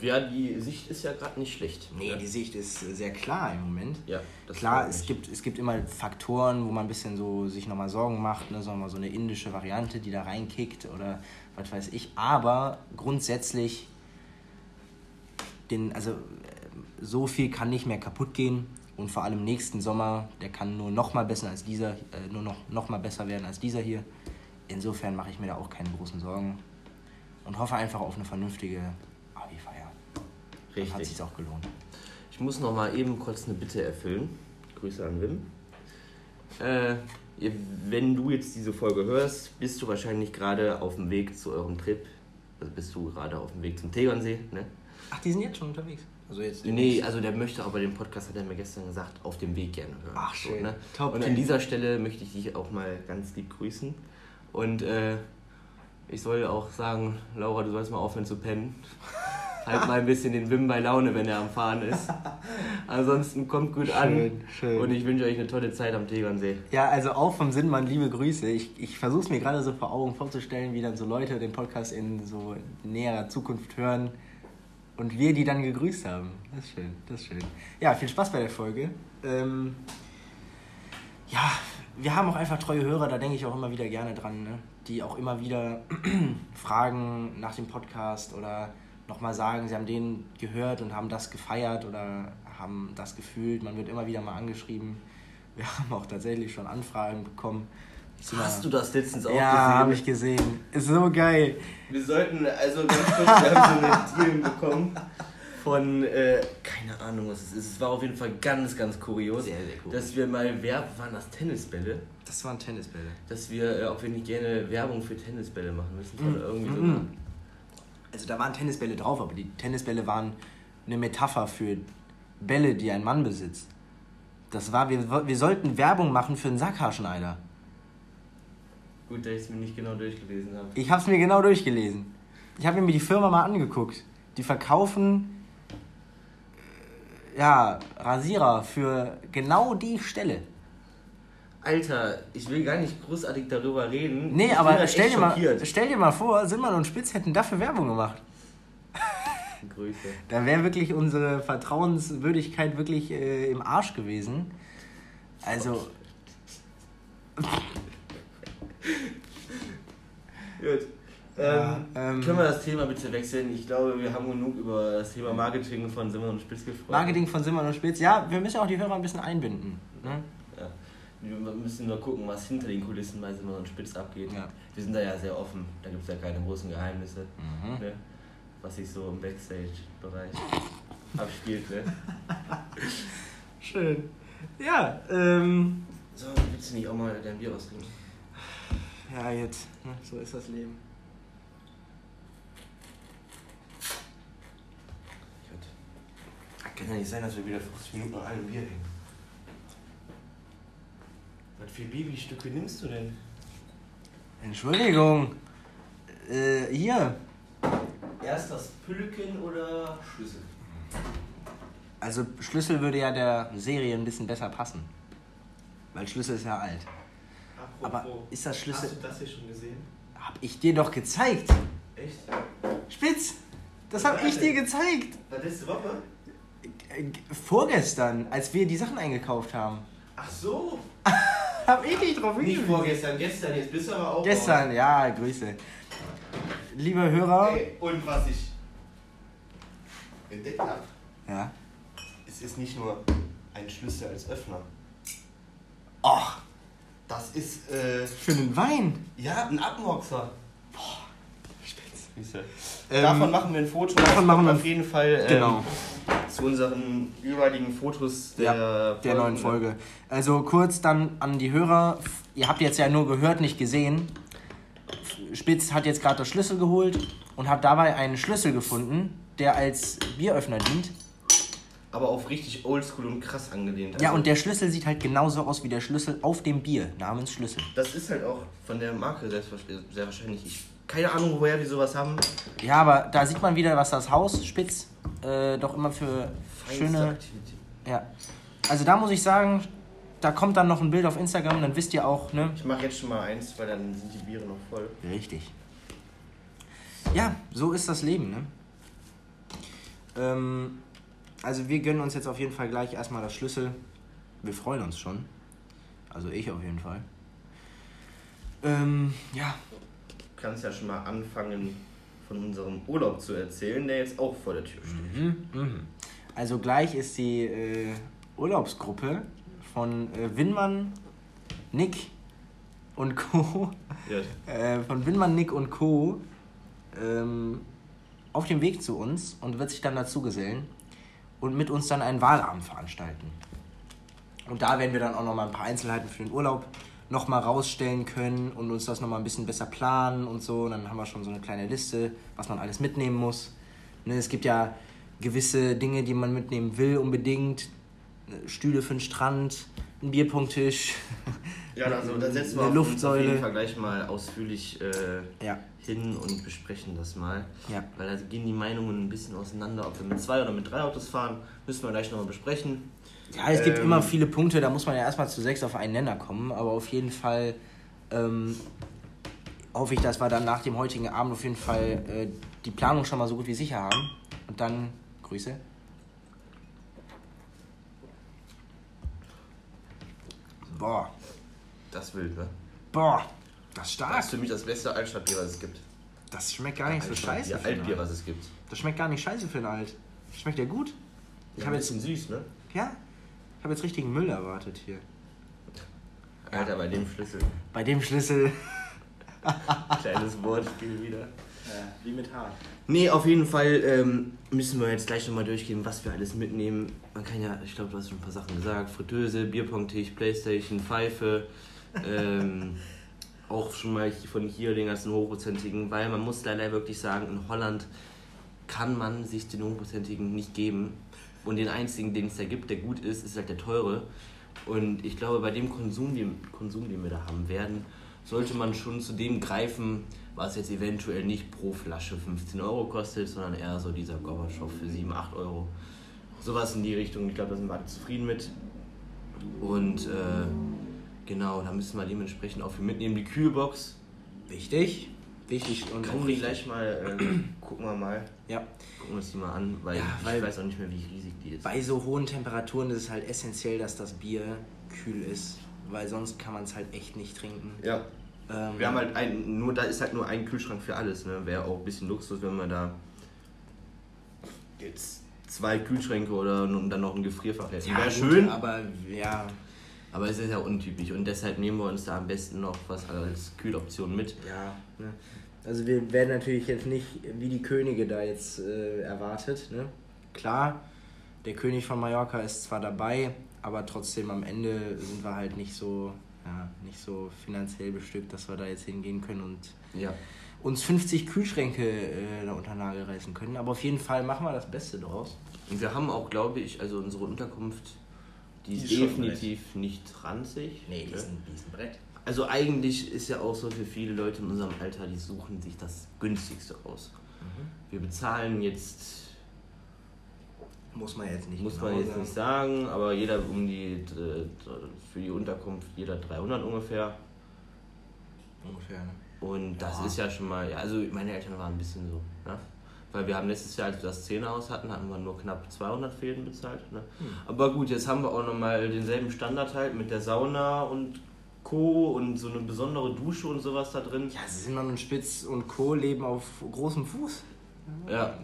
Ja, die Sicht ist ja gerade nicht schlecht. Nee, ja. die Sicht ist sehr klar im Moment. Ja, Klar, es gibt, es gibt immer Faktoren, wo man ein bisschen so sich nochmal Sorgen macht, ne? so, mal so eine indische Variante, die da reinkickt oder was weiß ich. Aber grundsätzlich, den, also so viel kann nicht mehr kaputt gehen. Und vor allem nächsten Sommer, der kann nur noch mal besser als dieser, äh, nur noch, noch mal besser werden als dieser hier. Insofern mache ich mir da auch keine großen Sorgen. und hoffe einfach auf eine vernünftige. Dann hat Richtig. sich auch gelohnt. Ich muss noch mal eben kurz eine Bitte erfüllen. Grüße an Wim. Äh, wenn du jetzt diese Folge hörst, bist du wahrscheinlich gerade auf dem Weg zu eurem Trip. Also bist du gerade auf dem Weg zum Tegernsee, ne? Ach, die sind jetzt schon unterwegs. Also jetzt Nee, also der möchte aber den Podcast, hat er mir gestern gesagt, auf dem Weg gerne hören. Ach, schön. ne? Top Und an dieser Stelle möchte ich dich auch mal ganz lieb grüßen. Und äh, ich soll auch sagen, Laura, du sollst mal aufhören zu pennen. halt mal ein bisschen den Wim bei Laune, wenn er am Fahren ist. Ansonsten kommt gut an. Schön, schön. Und ich wünsche euch eine tolle Zeit am Tegernsee. Ja, also auch vom Sinnmann liebe Grüße. Ich, ich versuche es mir gerade so vor Augen vorzustellen, wie dann so Leute den Podcast in so näherer Zukunft hören und wir die dann gegrüßt haben. Das ist schön, das ist schön. Ja, viel Spaß bei der Folge. Ähm, ja, wir haben auch einfach treue Hörer, da denke ich auch immer wieder gerne dran, ne? die auch immer wieder fragen nach dem Podcast oder nochmal sagen, sie haben den gehört und haben das gefeiert oder haben das gefühlt. Man wird immer wieder mal angeschrieben. Wir haben auch tatsächlich schon Anfragen bekommen. Hast du das letztens auch Ja, habe ich gesehen. Ist so geil. Wir sollten, also ganz kurz, wir haben so eine Deal bekommen von, äh, keine Ahnung, was es ist. Es war auf jeden Fall ganz, ganz kurios. Sehr, sehr cool. Dass wir mal, wer waren das Tennisbälle? Das waren Tennisbälle. Dass wir, äh, ob wir nicht gerne Werbung für Tennisbälle machen müssen. Oder irgendwie so. Da waren Tennisbälle drauf, aber die Tennisbälle waren eine Metapher für Bälle, die ein Mann besitzt. Das war, wir, wir sollten Werbung machen für einen Sackhaarschneider. Gut, dass ich es mir nicht genau durchgelesen habe. Ich habe es mir genau durchgelesen. Ich habe mir die Firma mal angeguckt. Die verkaufen ja, Rasierer für genau die Stelle. Alter, ich will gar nicht großartig darüber reden. Nee, ich aber stell dir, mal, stell dir mal vor, Simon und Spitz hätten dafür Werbung gemacht. Grüße. Da wäre wirklich unsere Vertrauenswürdigkeit wirklich äh, im Arsch gewesen. Also, Gut. Ja, Ähm, ähm, können wir das Thema bitte wechseln? Ich glaube, wir haben genug über das Thema Marketing von Simon und Spitz gesprochen. Marketing von Simon und Spitz. Ja, wir müssen auch die Hörer ein bisschen einbinden. Ne? Wir müssen nur gucken, was hinter den Kulissen bei Simon und Spitz abgeht. Ja. Wir sind da ja sehr offen. Da gibt es ja keine großen Geheimnisse. Mhm. Ne? Was sich so im Backstage-Bereich abspielt. Ne? Schön. Ja, ähm. So, willst du nicht auch mal dein Bier austrinken? Ja, jetzt. Ne? So ist das Leben. Gut. Kann ja nicht sein, dass wir wieder 50 Minuten an einem Bier hängen. Was für Babystücke nimmst du denn? Entschuldigung. Äh, hier. Erst das Pülken oder Schlüssel? Also, Schlüssel würde ja der Serie ein bisschen besser passen. Weil Schlüssel ist ja alt. Aber ist das Schlüssel. Hast du das hier schon gesehen? Hab ich dir doch gezeigt. Echt? Spitz! Das hab ich dir gezeigt. War letzte Woche? Äh, Vorgestern, als wir die Sachen eingekauft haben. Ach so. Hab ich dich drauf Nicht hingewiesen. vorgestern, gestern. Jetzt bist du aber auch. Gestern, ja, Grüße. Liebe Hörer. Ey, und was ich entdeckt habe, Ja. es ist nicht nur ein Schlüssel als Öffner. Och, Das ist, äh, für einen Wein. ja, ein Abmoxer. Spitz. Ähm, davon machen wir ein Foto. davon machen wir- auf jeden Fall ähm, Genau. Zu unseren jeweiligen Fotos der, Ja, der neuen. Folge. Also kurz dann an die Hörer. Ihr habt jetzt ja nur gehört, nicht gesehen. Spitz hat jetzt gerade das Schlüssel geholt und hat dabei einen Schlüssel gefunden, der als Bieröffner dient. Aber auf richtig oldschool und krass angelehnt. Ja, Also, und der Schlüssel sieht halt genauso aus wie der Schlüssel auf dem Bier namens Schlüssel. Das ist halt auch von der Marke selbstverständlich- sehr wahrscheinlich. Ich, keine Ahnung, woher die sowas haben. Ja, aber da sieht man wieder, was das Haus Spitz äh, doch immer für Feinste schöne. Aktivität. Ja. Also da muss ich sagen, da kommt dann noch ein Bild auf Instagram, dann wisst ihr auch, ne? Ich mache jetzt schon mal eins, weil dann sind die Biere noch voll. Richtig. Ja, so ist das Leben, ne? Ähm, also wir gönnen uns jetzt auf jeden Fall gleich erstmal das Schlüssel. Wir freuen uns schon. Also ich auf jeden Fall. Ähm, ja, kannst ja schon mal anfangen, von unserem Urlaub zu erzählen, der jetzt auch vor der Tür steht. Mhm, mhm. Also gleich ist die äh, Urlaubsgruppe von äh, Winmann, Nick und Co. Ja. Äh, von Winmann, Nick und Co. ähm, auf dem Weg zu uns und wird sich dann dazu gesellen und mit uns dann einen Wahlabend veranstalten. Und da werden wir dann auch nochmal ein paar Einzelheiten für den Urlaub nochmal rausstellen können und uns das nochmal ein bisschen besser planen und so. Und dann haben wir schon so eine kleine Liste, was man alles mitnehmen muss. Ne, es gibt ja gewisse Dinge, die man mitnehmen will unbedingt. Stühle für den Strand, ein Bierpunkttisch. Ja, also da setzen wir Luftsäule. auf jeden Fall gleich mal ausführlich äh, Ja. hin und besprechen das mal. Ja. Weil da gehen die Meinungen ein bisschen auseinander. Ob wir mit zwei oder mit drei Autos fahren, müssen wir gleich nochmal besprechen. Ja, es gibt Ähm, immer viele Punkte, da muss man ja erstmal zu sechs auf einen Nenner kommen, aber auf jeden Fall ähm, hoffe ich, dass wir dann nach dem heutigen Abend auf jeden Fall äh, die Planung schon mal so gut wie sicher haben. Und dann Grüße. Boah, Das ist wild, ne? boah, das ist Das stark. ist für mich das beste Altstadtbier, was es gibt. Das schmeckt gar nicht so scheiße. Ja, für Altbier, Alt. was es gibt. Das schmeckt gar nicht scheiße für ein Alt. Schmeckt ja gut. Ich Ja, habe ein jetzt, bisschen süß, ne? ja, ich habe jetzt richtigen Müll erwartet hier. Alter, bei dem Schlüssel. Bei dem Schlüssel. Kleines Wortspiel wieder. wie mit Haar. Nee, auf jeden Fall ähm, müssen wir jetzt gleich nochmal durchgehen, was wir alles mitnehmen. Man kann ja, ich glaube, du hast schon ein paar Sachen gesagt. Fritteuse, Bierpongtisch, Playstation, Pfeife. Ähm, auch schon mal von hier den ganzen hochprozentigen, weil man muss leider wirklich sagen, in Holland kann man sich den hochprozentigen nicht geben. Und den einzigen, den es da gibt, der gut ist, ist halt der teure. Und ich glaube, bei dem Konsum, den, Konsum, den wir da haben werden, sollte man schon zu dem greifen, was jetzt eventuell nicht pro Flasche 15 Euro kostet, sondern eher so dieser Gorbatschow für 7, 8 Euro. Sowas in die Richtung. Ich glaube, da sind wir alle zufrieden mit. Und äh, genau, da müssen wir dementsprechend auch viel mitnehmen. Die Kühlbox, Wichtig. Wichtig und kann die gleich mal, äh, gucken wir mal, Ja. gucken wir uns die mal an, weil, Ja, weil- ich weiß auch nicht mehr, wie riesig die ist. Bei so hohen Temperaturen ist es halt essentiell, dass das Bier kühl ist, weil sonst kann man es halt echt nicht trinken. Ja, Ähm, wir haben halt ein, nur da ist halt nur ein Kühlschrank für alles, ne? Wäre auch ein bisschen Luxus, wenn man da jetzt zwei Kühlschränke oder und dann noch ein Gefrierfach hätten. ja, Wäre schön, aber ja, aber es ist ja untypisch und deshalb nehmen wir uns da am besten noch was als Kühloption mit. ja. Ne? Also wir werden natürlich jetzt nicht wie die Könige da jetzt äh, erwartet. Ne? Klar, der König von Mallorca ist zwar dabei, aber trotzdem am Ende sind wir halt nicht so, ja, nicht so finanziell bestückt, dass wir da jetzt hingehen können und Ja. uns 50 Kühlschränke äh, da unter Nagel reißen können. Aber auf jeden Fall machen wir das Beste draus. Und wir haben auch, glaube ich, also unsere Unterkunft, die, Die ist definitiv nicht ranzig. Nee, die ne? ist ein, die ist ein Brett. Also eigentlich ist ja auch so für viele Leute in unserem Alter, die suchen sich das günstigste aus. Wir bezahlen jetzt, Muss man jetzt nicht muss genau man jetzt sagen. nicht sagen, aber jeder um die, äh, für die Unterkunft jeder 300 ungefähr. Ungefähr. Ne? Und das Ja. ist ja schon mal, ja, also meine Eltern waren ein bisschen so, ne? Weil wir haben letztes Jahr, als wir das Zehnerhaus hatten, hatten wir nur knapp 200 Fäden bezahlt. Ne? Hm. Aber gut, jetzt haben wir auch nochmal denselben Standard halt mit der Sauna und Co. und so eine besondere Dusche und sowas da drin. Ja, Simon und Spitz und Co. leben auf großem Fuß. Ja,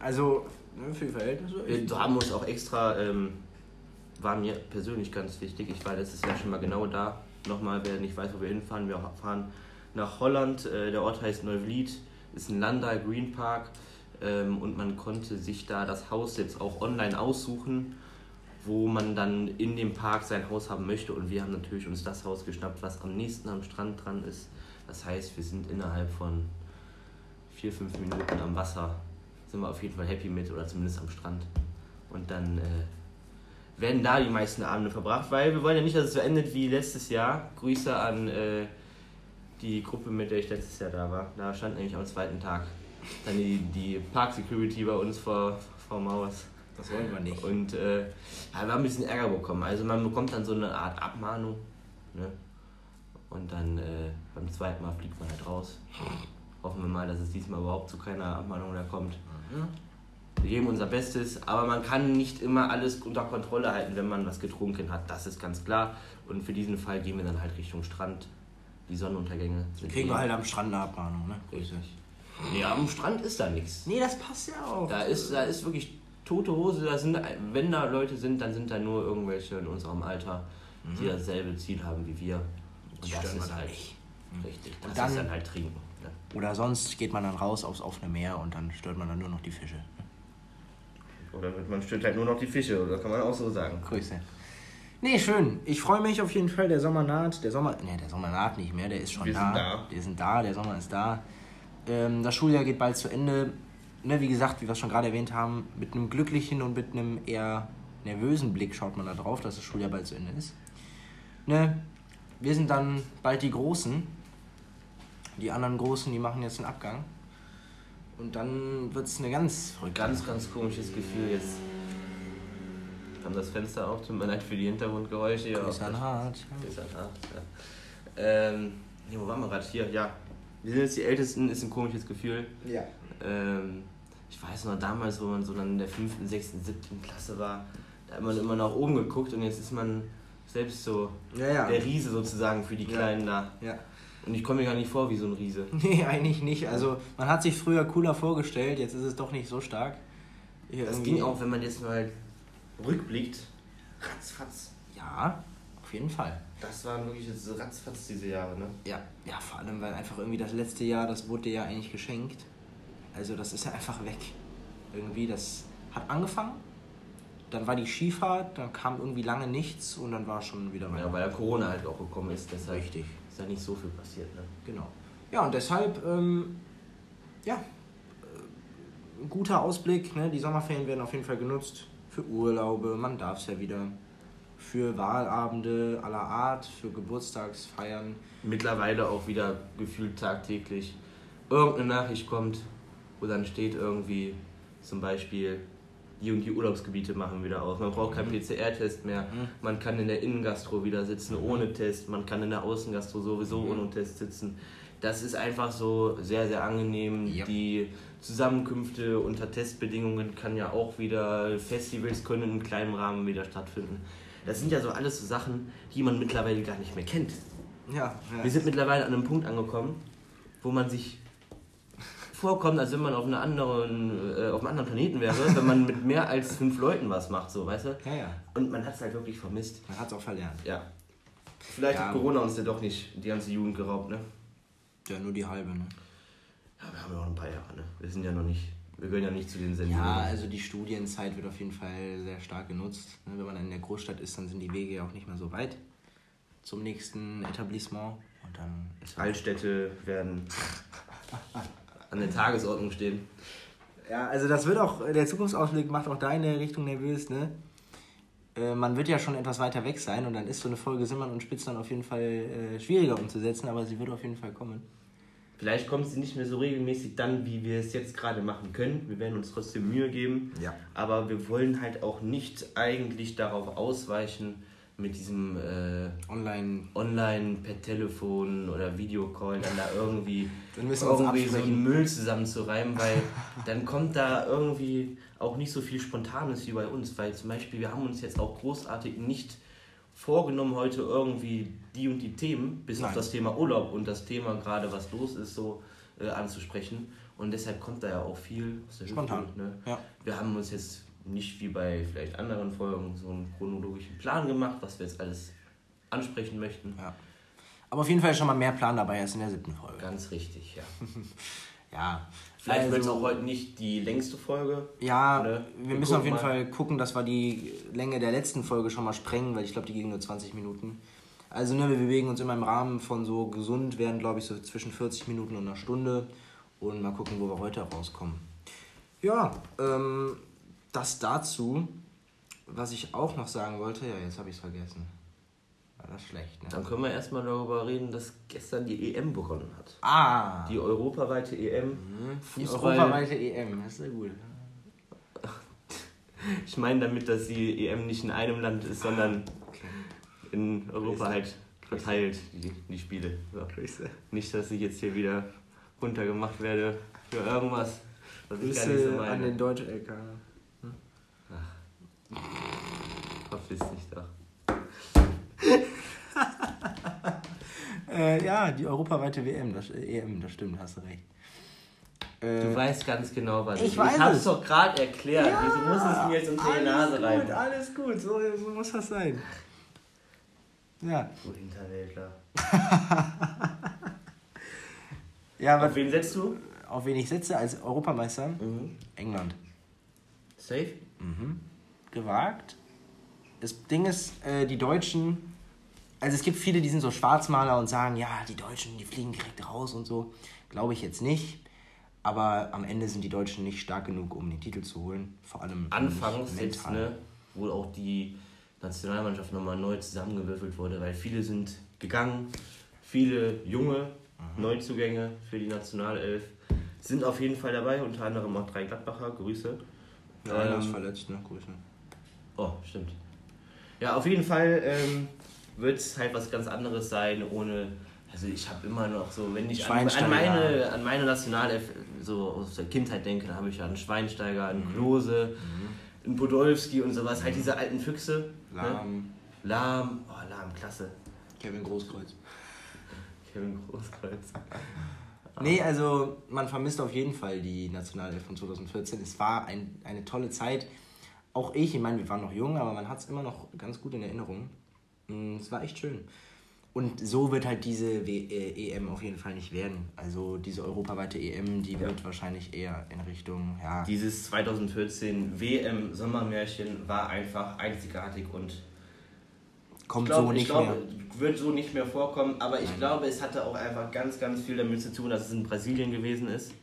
Also, ne, für die Verhältnisse. wir haben uns auch extra, ähm, war mir persönlich ganz wichtig, ich war letztes Jahr schon mal genau da. Nochmal, wer nicht weiß, wo wir hinfahren, wir fahren nach Holland. Äh, der Ort heißt Neuwied, ist ein Landal Green Park ähm, und man konnte sich da das Haus jetzt auch online aussuchen, wo man dann in dem Park sein Haus haben möchte. Und wir haben natürlich uns das Haus geschnappt, was am nächsten am Strand dran ist. Das heißt, wir sind innerhalb von vier, fünf Minuten am Wasser. Sind wir auf jeden Fall happy mit oder zumindest am Strand. Und dann äh, werden da die meisten Abende verbracht, weil wir wollen ja nicht, dass es so endet wie letztes Jahr. Grüße an äh, die Gruppe, mit der ich letztes Jahr da war. Da stand nämlich am zweiten Tag dann die, die Park Security bei uns vor, vor Mauers. Das wollen wir nicht. Und äh, ja, wir haben ein bisschen Ärger bekommen. Also man bekommt dann so eine Art Abmahnung. Ne? Und dann äh, beim zweiten Mal fliegt man halt raus. Hoffen wir mal, dass es diesmal überhaupt zu keiner Abmahnung mehr kommt. Wir geben unser Bestes, aber man kann nicht immer alles unter Kontrolle halten, wenn man was getrunken hat. Das ist ganz klar. Und für diesen Fall gehen wir dann halt Richtung Strand. Die Sonnenuntergänge sind Kriegen wir halt am Strand eine Abmahnung, ne? Richtig. Nee, am Strand ist da nichts. Nee, das passt ja auch. Da ist, da ist wirklich tote Hose. Da sind, wenn da Leute sind, dann sind da nur irgendwelche in unserem Alter, die dasselbe Ziel haben wie wir. Die stören wir da nicht. Richtig. Und Das dann- ist dann halt trinken. Ne? Oder sonst geht man dann raus aufs offene Meer und dann stört man dann nur noch die Fische. Oder man stört halt nur noch die Fische, oder kann man auch so sagen. Grüße. Nee, schön. Ich freue mich auf jeden Fall. Der Sommer naht. Der Sommer, nee, der Sommer naht nicht mehr. Der ist schon Wir da. sind da. Wir sind da. Der Sommer ist da. Ähm, das Schuljahr geht bald zu Ende. Ne, wie gesagt, wie wir es schon gerade erwähnt haben, mit einem glücklichen und mit einem eher nervösen Blick schaut man da drauf, dass das Schuljahr bald zu Ende ist. Ne, wir sind dann bald die Großen. Die anderen Großen, die machen jetzt einen Abgang. Und dann wird es eine ganz Ganz, ganz komisches Gefühl jetzt. Wir haben das Fenster auf, tut mir leid für die Hintergrundgeräusche. Ja, Grüße an Hart. Grüße an Hart, ja. Ähm, nee, wo waren wir gerade? Hier, ja. Wir sind jetzt die Ältesten, ist ein komisches Gefühl. Ja. Ähm, ich weiß noch damals, wo man so dann in der 5., 6., 7. Klasse war, da hat man immer nach oben geguckt und jetzt ist man selbst so Ja, ja. der Riese sozusagen für die Ja. Kleinen da. Ja. Und ich komme mir gar nicht vor wie so ein Riese. Nee, eigentlich nicht. Also man hat sich früher cooler vorgestellt, jetzt ist es doch nicht so stark. Hier Das ging auch, wenn man jetzt mal rückblickt, ratzfatz. Ja, auf jeden Fall. Das waren wirklich jetzt so ratzfatz diese Jahre, ne? Ja, ja, vor allem, weil einfach irgendwie das letzte Jahr, das wurde dir ja eigentlich geschenkt. Also das ist ja einfach weg. Irgendwie, das hat angefangen, dann war die Skifahrt, dann kam irgendwie lange nichts und dann war schon wieder Ja, weil ja Corona halt auch gekommen ist, deshalb Richtig. ist ja nicht so viel passiert, ne? Genau. Ja, und deshalb, ähm, ja, äh, ein guter Ausblick. Ne? Die Sommerferien werden auf jeden Fall genutzt für Urlaube, man darf es ja wieder. Für Wahlabende aller Art, für Geburtstagsfeiern. Mittlerweile auch wieder gefühlt tagtäglich irgendeine Nachricht kommt, wo dann steht irgendwie zum Beispiel, die und die Urlaubsgebiete machen wieder auf. Man braucht keinen PCR-Test mehr. Mhm. Man kann in der Innengastro wieder sitzen ohne Test. Man kann in der Außengastro sowieso Mhm. ohne Test sitzen. Das ist einfach so sehr, sehr angenehm. Ja. Die Zusammenkünfte unter Testbedingungen kann ja auch wieder, Festivals können in kleinem Rahmen wieder stattfinden. Das sind ja so alles so Sachen, die man mittlerweile gar nicht mehr kennt. Ja, ja. Wir sind mittlerweile an einem Punkt angekommen, wo man sich vorkommt, als wenn man auf, einer anderen, äh, auf einem anderen Planeten wäre, wenn man mit mehr als fünf Leuten was macht, so, weißt du? ja, ja. Und man hat es halt wirklich vermisst. Man hat es auch verlernt. Ja. Vielleicht Ja. hat Corona uns ja doch nicht die ganze Jugend geraubt, ne? Ja, nur die halbe, ne? Ja, wir haben ja noch ein paar Jahre, ne? Wir sind ja noch nicht, wir gehören ja nicht zu den Senioren. Ja, also die Studienzeit wird auf jeden Fall sehr stark genutzt. Ne, Wenn man in der Großstadt ist, dann sind die Wege ja auch nicht mehr so weit zum nächsten Etablissement. Und dann Altstädte werden an der Tagesordnung stehen. Ja, also das wird auch, der Zukunftsausblick macht auch da in der Richtung nervös, ne? Äh, man wird ja schon etwas weiter weg sein und dann ist so eine Folge Simmern und Spitz dann auf jeden Fall äh, schwieriger umzusetzen, aber sie wird auf jeden Fall kommen. Vielleicht kommt sie nicht mehr so regelmäßig dann, wie wir es jetzt gerade machen können. Wir werden uns trotzdem Mühe geben. Ja. Aber wir wollen halt auch nicht eigentlich darauf ausweichen, mit diesem äh, Online. Online per Telefon oder Videocall dann da irgendwie, Dann irgendwie so einen Müll zusammenzureimen, weil dann kommt da irgendwie auch nicht so viel Spontanes wie bei uns. Weil zum Beispiel, wir haben uns jetzt auch großartig nicht vorgenommen, heute irgendwie die und die Themen, bis auf Nein. das Thema Urlaub und das Thema gerade, was los ist, so äh, anzusprechen. Und deshalb kommt da ja auch viel aus der Hüfte, Spontan. Ne? Ja. Wir haben uns jetzt nicht wie bei vielleicht anderen Folgen so einen chronologischen Plan gemacht, was wir jetzt alles ansprechen möchten. ja. Aber auf jeden Fall ist schon mal mehr Plan dabei als in der siebten Folge. Ganz richtig, ja. Ja. Vielleicht wird es Also- auch heute nicht die längste Folge. Ja, Ne? wir Wir müssen auf jeden mal. Fall gucken, dass wir die Länge der letzten Folge schon mal sprengen, weil ich glaube, die ging nur 20 Minuten. Also ne, wir bewegen uns immer im Rahmen von so gesund werden, glaube ich, so zwischen 40 Minuten und einer Stunde. Und mal gucken, wo wir heute rauskommen. Ja, ähm, das dazu. Was ich auch noch sagen wollte, ja, jetzt habe ich es vergessen. War das schlecht, ne? Dann können wir erstmal darüber reden, dass gestern die EM begonnen hat. Ah, Die europaweite EM. die Fußball. europaweite EM, das ist sehr gut. Ich meine damit, dass die EM nicht in einem Land ist, sondern Okay. in Europa halt verteilt, die, die Spiele. So. Nicht, dass ich jetzt hier wieder runtergemacht werde für irgendwas, was ich gar nicht so Grüße an meine. den Deutsch-LK. Verpiss dich doch. Äh, ja, die europaweite WM, das, äh, EM, das stimmt, hast du recht. Du Äh, weißt ganz genau, was ich ich weiß Ich hab's es. doch gerade erklärt. Wieso muss es mir jetzt unter die Nase alles gut, alles gut, so, so muss das sein. Ja, Du Hinterwäldler. Ja, Auf aber wen setzt du? auf wen ich setze als Europameister? Mhm. England. Safe? Gewagt. Das Ding ist, äh, die Deutschen, also es gibt viele, die sind so Schwarzmaler und sagen, ja, die Deutschen, die fliegen direkt raus und so. Glaube ich jetzt nicht. Aber am Ende sind die Deutschen nicht stark genug, um den Titel zu holen. Vor allem Anfangs jetzt, ne, wo auch die Nationalmannschaft nochmal neu zusammengewürfelt wurde, weil viele sind gegangen, viele junge Neuzugänge für die Nationalelf sind auf jeden Fall dabei, unter anderem auch drei Gladbacher, Grüße. Ja, einer ist Ähm, verletzt, ne? Grüße. Oh, stimmt. Ja, auf jeden Fall ähm, wird es halt was ganz anderes sein, ohne. Also ich habe immer noch so, wenn ich an, an, meine, an meine Nationalelf so aus der Kindheit denke, da habe ich ja einen Schweinsteiger, einen Mhm. Klose, einen Podolski und sowas, halt diese alten Füchse. Ne? Lahm, Lahm, oh Lahm, klasse. Kevin Großkreuz. Kevin Großkreuz. Nee, also man vermisst auf jeden Fall die Nationalelf von 2014. Es war ein, eine tolle Zeit. Auch ich, ich meine, wir waren noch jung, aber man hat es immer noch ganz gut in Erinnerung. Mm, Es war echt schön. Und so wird halt diese w äh, EM auf jeden Fall nicht werden. Also diese europaweite EM, die wird wahrscheinlich eher in Richtung, ja, Dieses 2014 WM-Sommermärchen war einfach einzigartig und kommt glaub, so ich nicht glaube, mehr. wird so nicht mehr vorkommen, aber ich glaube, es hatte auch einfach ganz, ganz viel damit zu tun, dass es in Brasilien gewesen ist.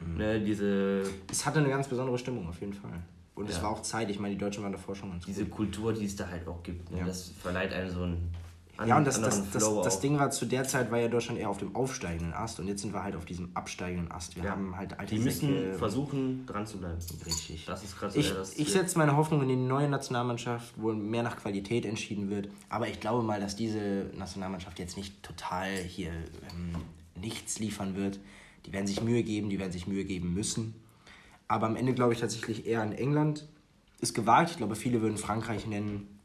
Mhm. Ne, diese, Es hatte eine ganz besondere Stimmung auf jeden Fall. Und es Ja. war auch Zeit, ich meine, die Deutschen waren davor schon ganz diese gut. Kultur, die es da halt auch gibt. Ne, Ja. Das verleiht einem so einen an, Ja, und das, das, das, das. Ding war, zu der Zeit war ja Deutschland eher auf dem aufsteigenden Ast und jetzt sind wir halt auf diesem absteigenden Ast. Wir Ja. haben halt alte Die müssen Säcke. versuchen, dran zu bleiben. Richtig. Das ist gerade so Ich, ich setze meine Hoffnung in die neue Nationalmannschaft, wo mehr nach Qualität entschieden wird. Aber ich glaube mal, dass diese Nationalmannschaft jetzt nicht total hier ähm, nichts liefern wird. Die werden sich Mühe geben, die werden sich Mühe geben müssen. Aber am Ende glaube ich tatsächlich eher an England. Ist gewagt. Ich glaube, viele würden Frankreich nennen.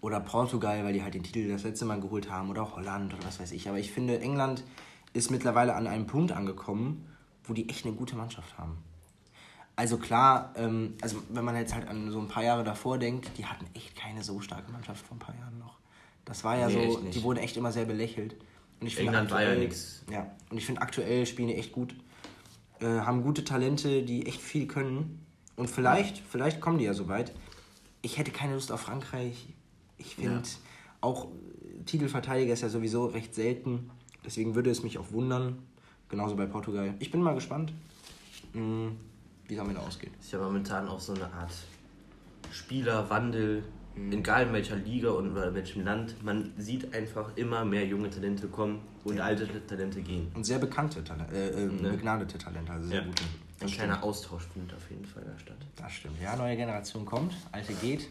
Oder Portugal, weil die halt den Titel das letzte Mal geholt haben. Oder Holland oder was weiß ich. Aber ich finde, England ist mittlerweile an einem Punkt angekommen, wo die echt eine gute Mannschaft haben. Also klar, ähm, also wenn man jetzt halt an so ein paar Jahre davor denkt, die hatten echt keine so starke Mannschaft vor ein paar Jahren noch. Das war ja Nee, so, die wurden echt immer sehr belächelt. Und ich England war ja nix. Ja, und ich finde aktuell spielen die echt gut. Äh, haben gute Talente, die echt viel können. Und vielleicht, vielleicht kommen die ja so weit. Ich hätte keine Lust auf Frankreich. Ich finde Ja. auch äh, Titelverteidiger ist ja sowieso recht selten. Deswegen würde es mich auch wundern. Genauso bei Portugal. Ich bin mal gespannt, mh, wie es am Ende ausgeht. ist ja momentan auch so eine Art Spielerwandel. Egal in welcher Liga und in welchem Land. Man sieht einfach immer mehr junge Talente kommen und alte Talente gehen. Und sehr bekannte Talente, äh, äh, Ne? begnadete Talente, also sehr Ja. gute. Ein kleiner Austausch findet auf jeden Fall da statt. Das stimmt. Ja, neue Generation kommt, alte geht.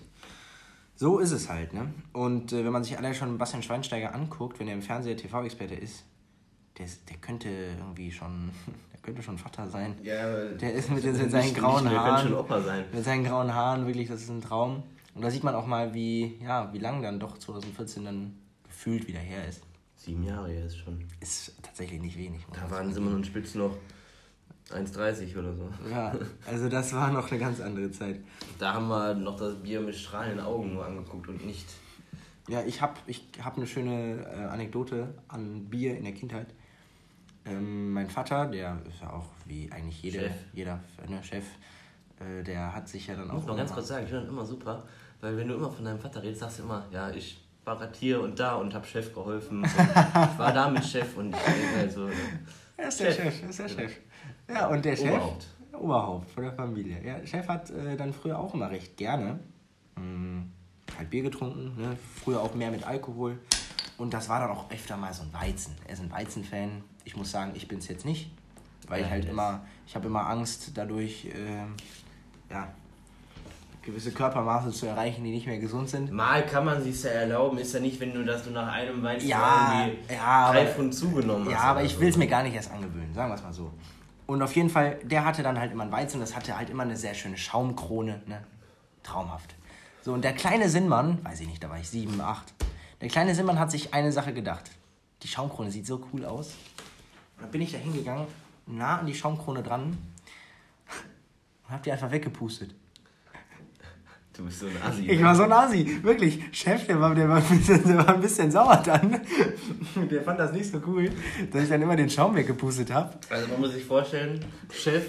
So ist es halt, ne? Und äh, wenn man sich allein schon Bastian Schweinsteiger anguckt, wenn er im Fernseher TV-Experte ist, der, ist- der könnte irgendwie schon, der könnte schon Vater sein. Ja, Der ist mit, mit seinen grauen Der könnte schon Haaren, Opa sein. mit seinen grauen Haaren, wirklich, das ist ein Traum. Und da sieht man auch mal, wie, ja, wie lang dann doch 2014 dann gefühlt wieder her ist. Sieben Jahre jetzt schon. Ist tatsächlich nicht wenig. Da waren. Simon und Spitz noch 1,30 oder so. Ja, also das war noch eine ganz andere Zeit. Da haben wir noch das Bier mit strahlenden Augen nur angeguckt und nicht. Ja, ich habe ich hab eine schöne äh, Anekdote an Bier in der Kindheit. Ähm, mein Vater, der ist ja auch wie eigentlich jede, Chef. jeder ne, Chef, äh, der hat sich ja dann Ich auch. muss mal ganz kurz sagen, ich finde das immer super, weil wenn du immer von deinem Vater redest, sagst du immer, ja, ich war grad hier und da und hab Chef geholfen. Und ich war da mit Chef und ich denke halt so, Er ist der Chef. Chef, ist der Chef. Ja, und der Chef. Oberhaupt. Oberhaupt von der Familie. Ja, Chef hat äh, dann früher auch immer recht gerne mh, halt Bier getrunken, ne? früher auch mehr mit Alkohol. Und das war dann auch öfter mal so ein Weizen. Er ist ein Weizen-Fan. Ich muss sagen, ich bin es jetzt nicht, weil ich Ja, halt das- immer, ich habe immer Angst dadurch, ähm, ja, gewisse Körpermaße zu erreichen, die nicht mehr gesund sind. mal kann man sich ja erlauben, ist ja nicht, wenn du das du nach einem Wein Ja, irgendwie ja, drei aber- Pfund zugenommen hast. Ja, aber ich so. will es mir gar nicht erst angewöhnen, sagen wir es mal so. Und auf jeden Fall, der hatte dann halt immer ein Weizen, das hatte halt immer eine sehr schöne Schaumkrone, ne? Traumhaft. So, und der kleine Sinnmann, weiß ich nicht, da war ich sieben, acht, der kleine Sinnmann hat sich eine Sache gedacht. Die Schaumkrone sieht so cool aus. Und dann bin ich da hingegangen, nah an die Schaumkrone dran und hab die einfach weggepustet. Du bist so ein Assi. Ich war so ein Asi, wirklich. Chef, der war, der war, ein, bisschen, der war ein bisschen sauer dann. Der fand das nicht so cool, dass ich dann immer den Schaum weggepustet habe. Also man muss sich vorstellen, Chef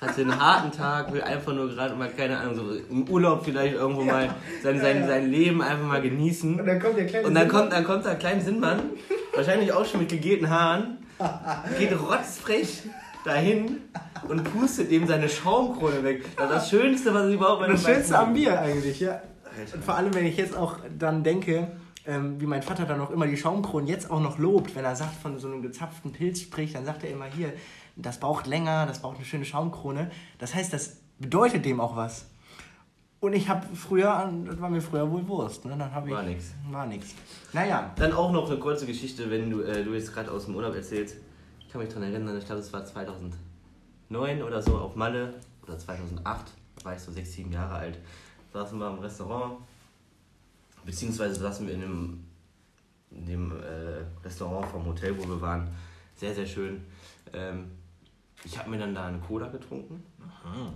hatte einen harten Tag, will einfach nur gerade mal, keine Ahnung, so im Urlaub vielleicht irgendwo mal sein, sein, sein Leben einfach mal genießen. Und dann kommt der kleine Und dann kommt, dann kommt da ein kleiner Sinnmann, wahrscheinlich auch schon mit gegelten Haaren, geht rotzfrech dahin und pustet ihm seine Schaumkrone weg. Das ist das Schönste, was ich überhaupt bei Das Schönste am Bier eigentlich, ja. Und vor allem, wenn ich jetzt auch dann denke, ähm, wie mein Vater dann auch immer die Schaumkronen jetzt auch noch lobt, wenn er sagt, von so einem gezapften Pilz spricht, dann sagt er immer hier, das braucht länger, das braucht eine schöne Schaumkrone. Das heißt, das bedeutet dem auch was. Und ich habe früher, das war mir früher wohl Wurst, ne? Dann hab ich, War nix. War nix. Naja, Dann auch noch eine kurze Geschichte, wenn du, äh, du jetzt gerade aus dem Urlaub erzählst. Ich kann mich daran erinnern, ich glaube, es war 2009 oder so auf Malle oder 2008, da war ich so 6, 7 Jahre alt. Saßen wir im Restaurant, beziehungsweise saßen wir in dem, in dem äh, Restaurant vom Hotel, wo wir waren. Sehr, sehr schön. Ähm, ich habe mir dann da eine Cola getrunken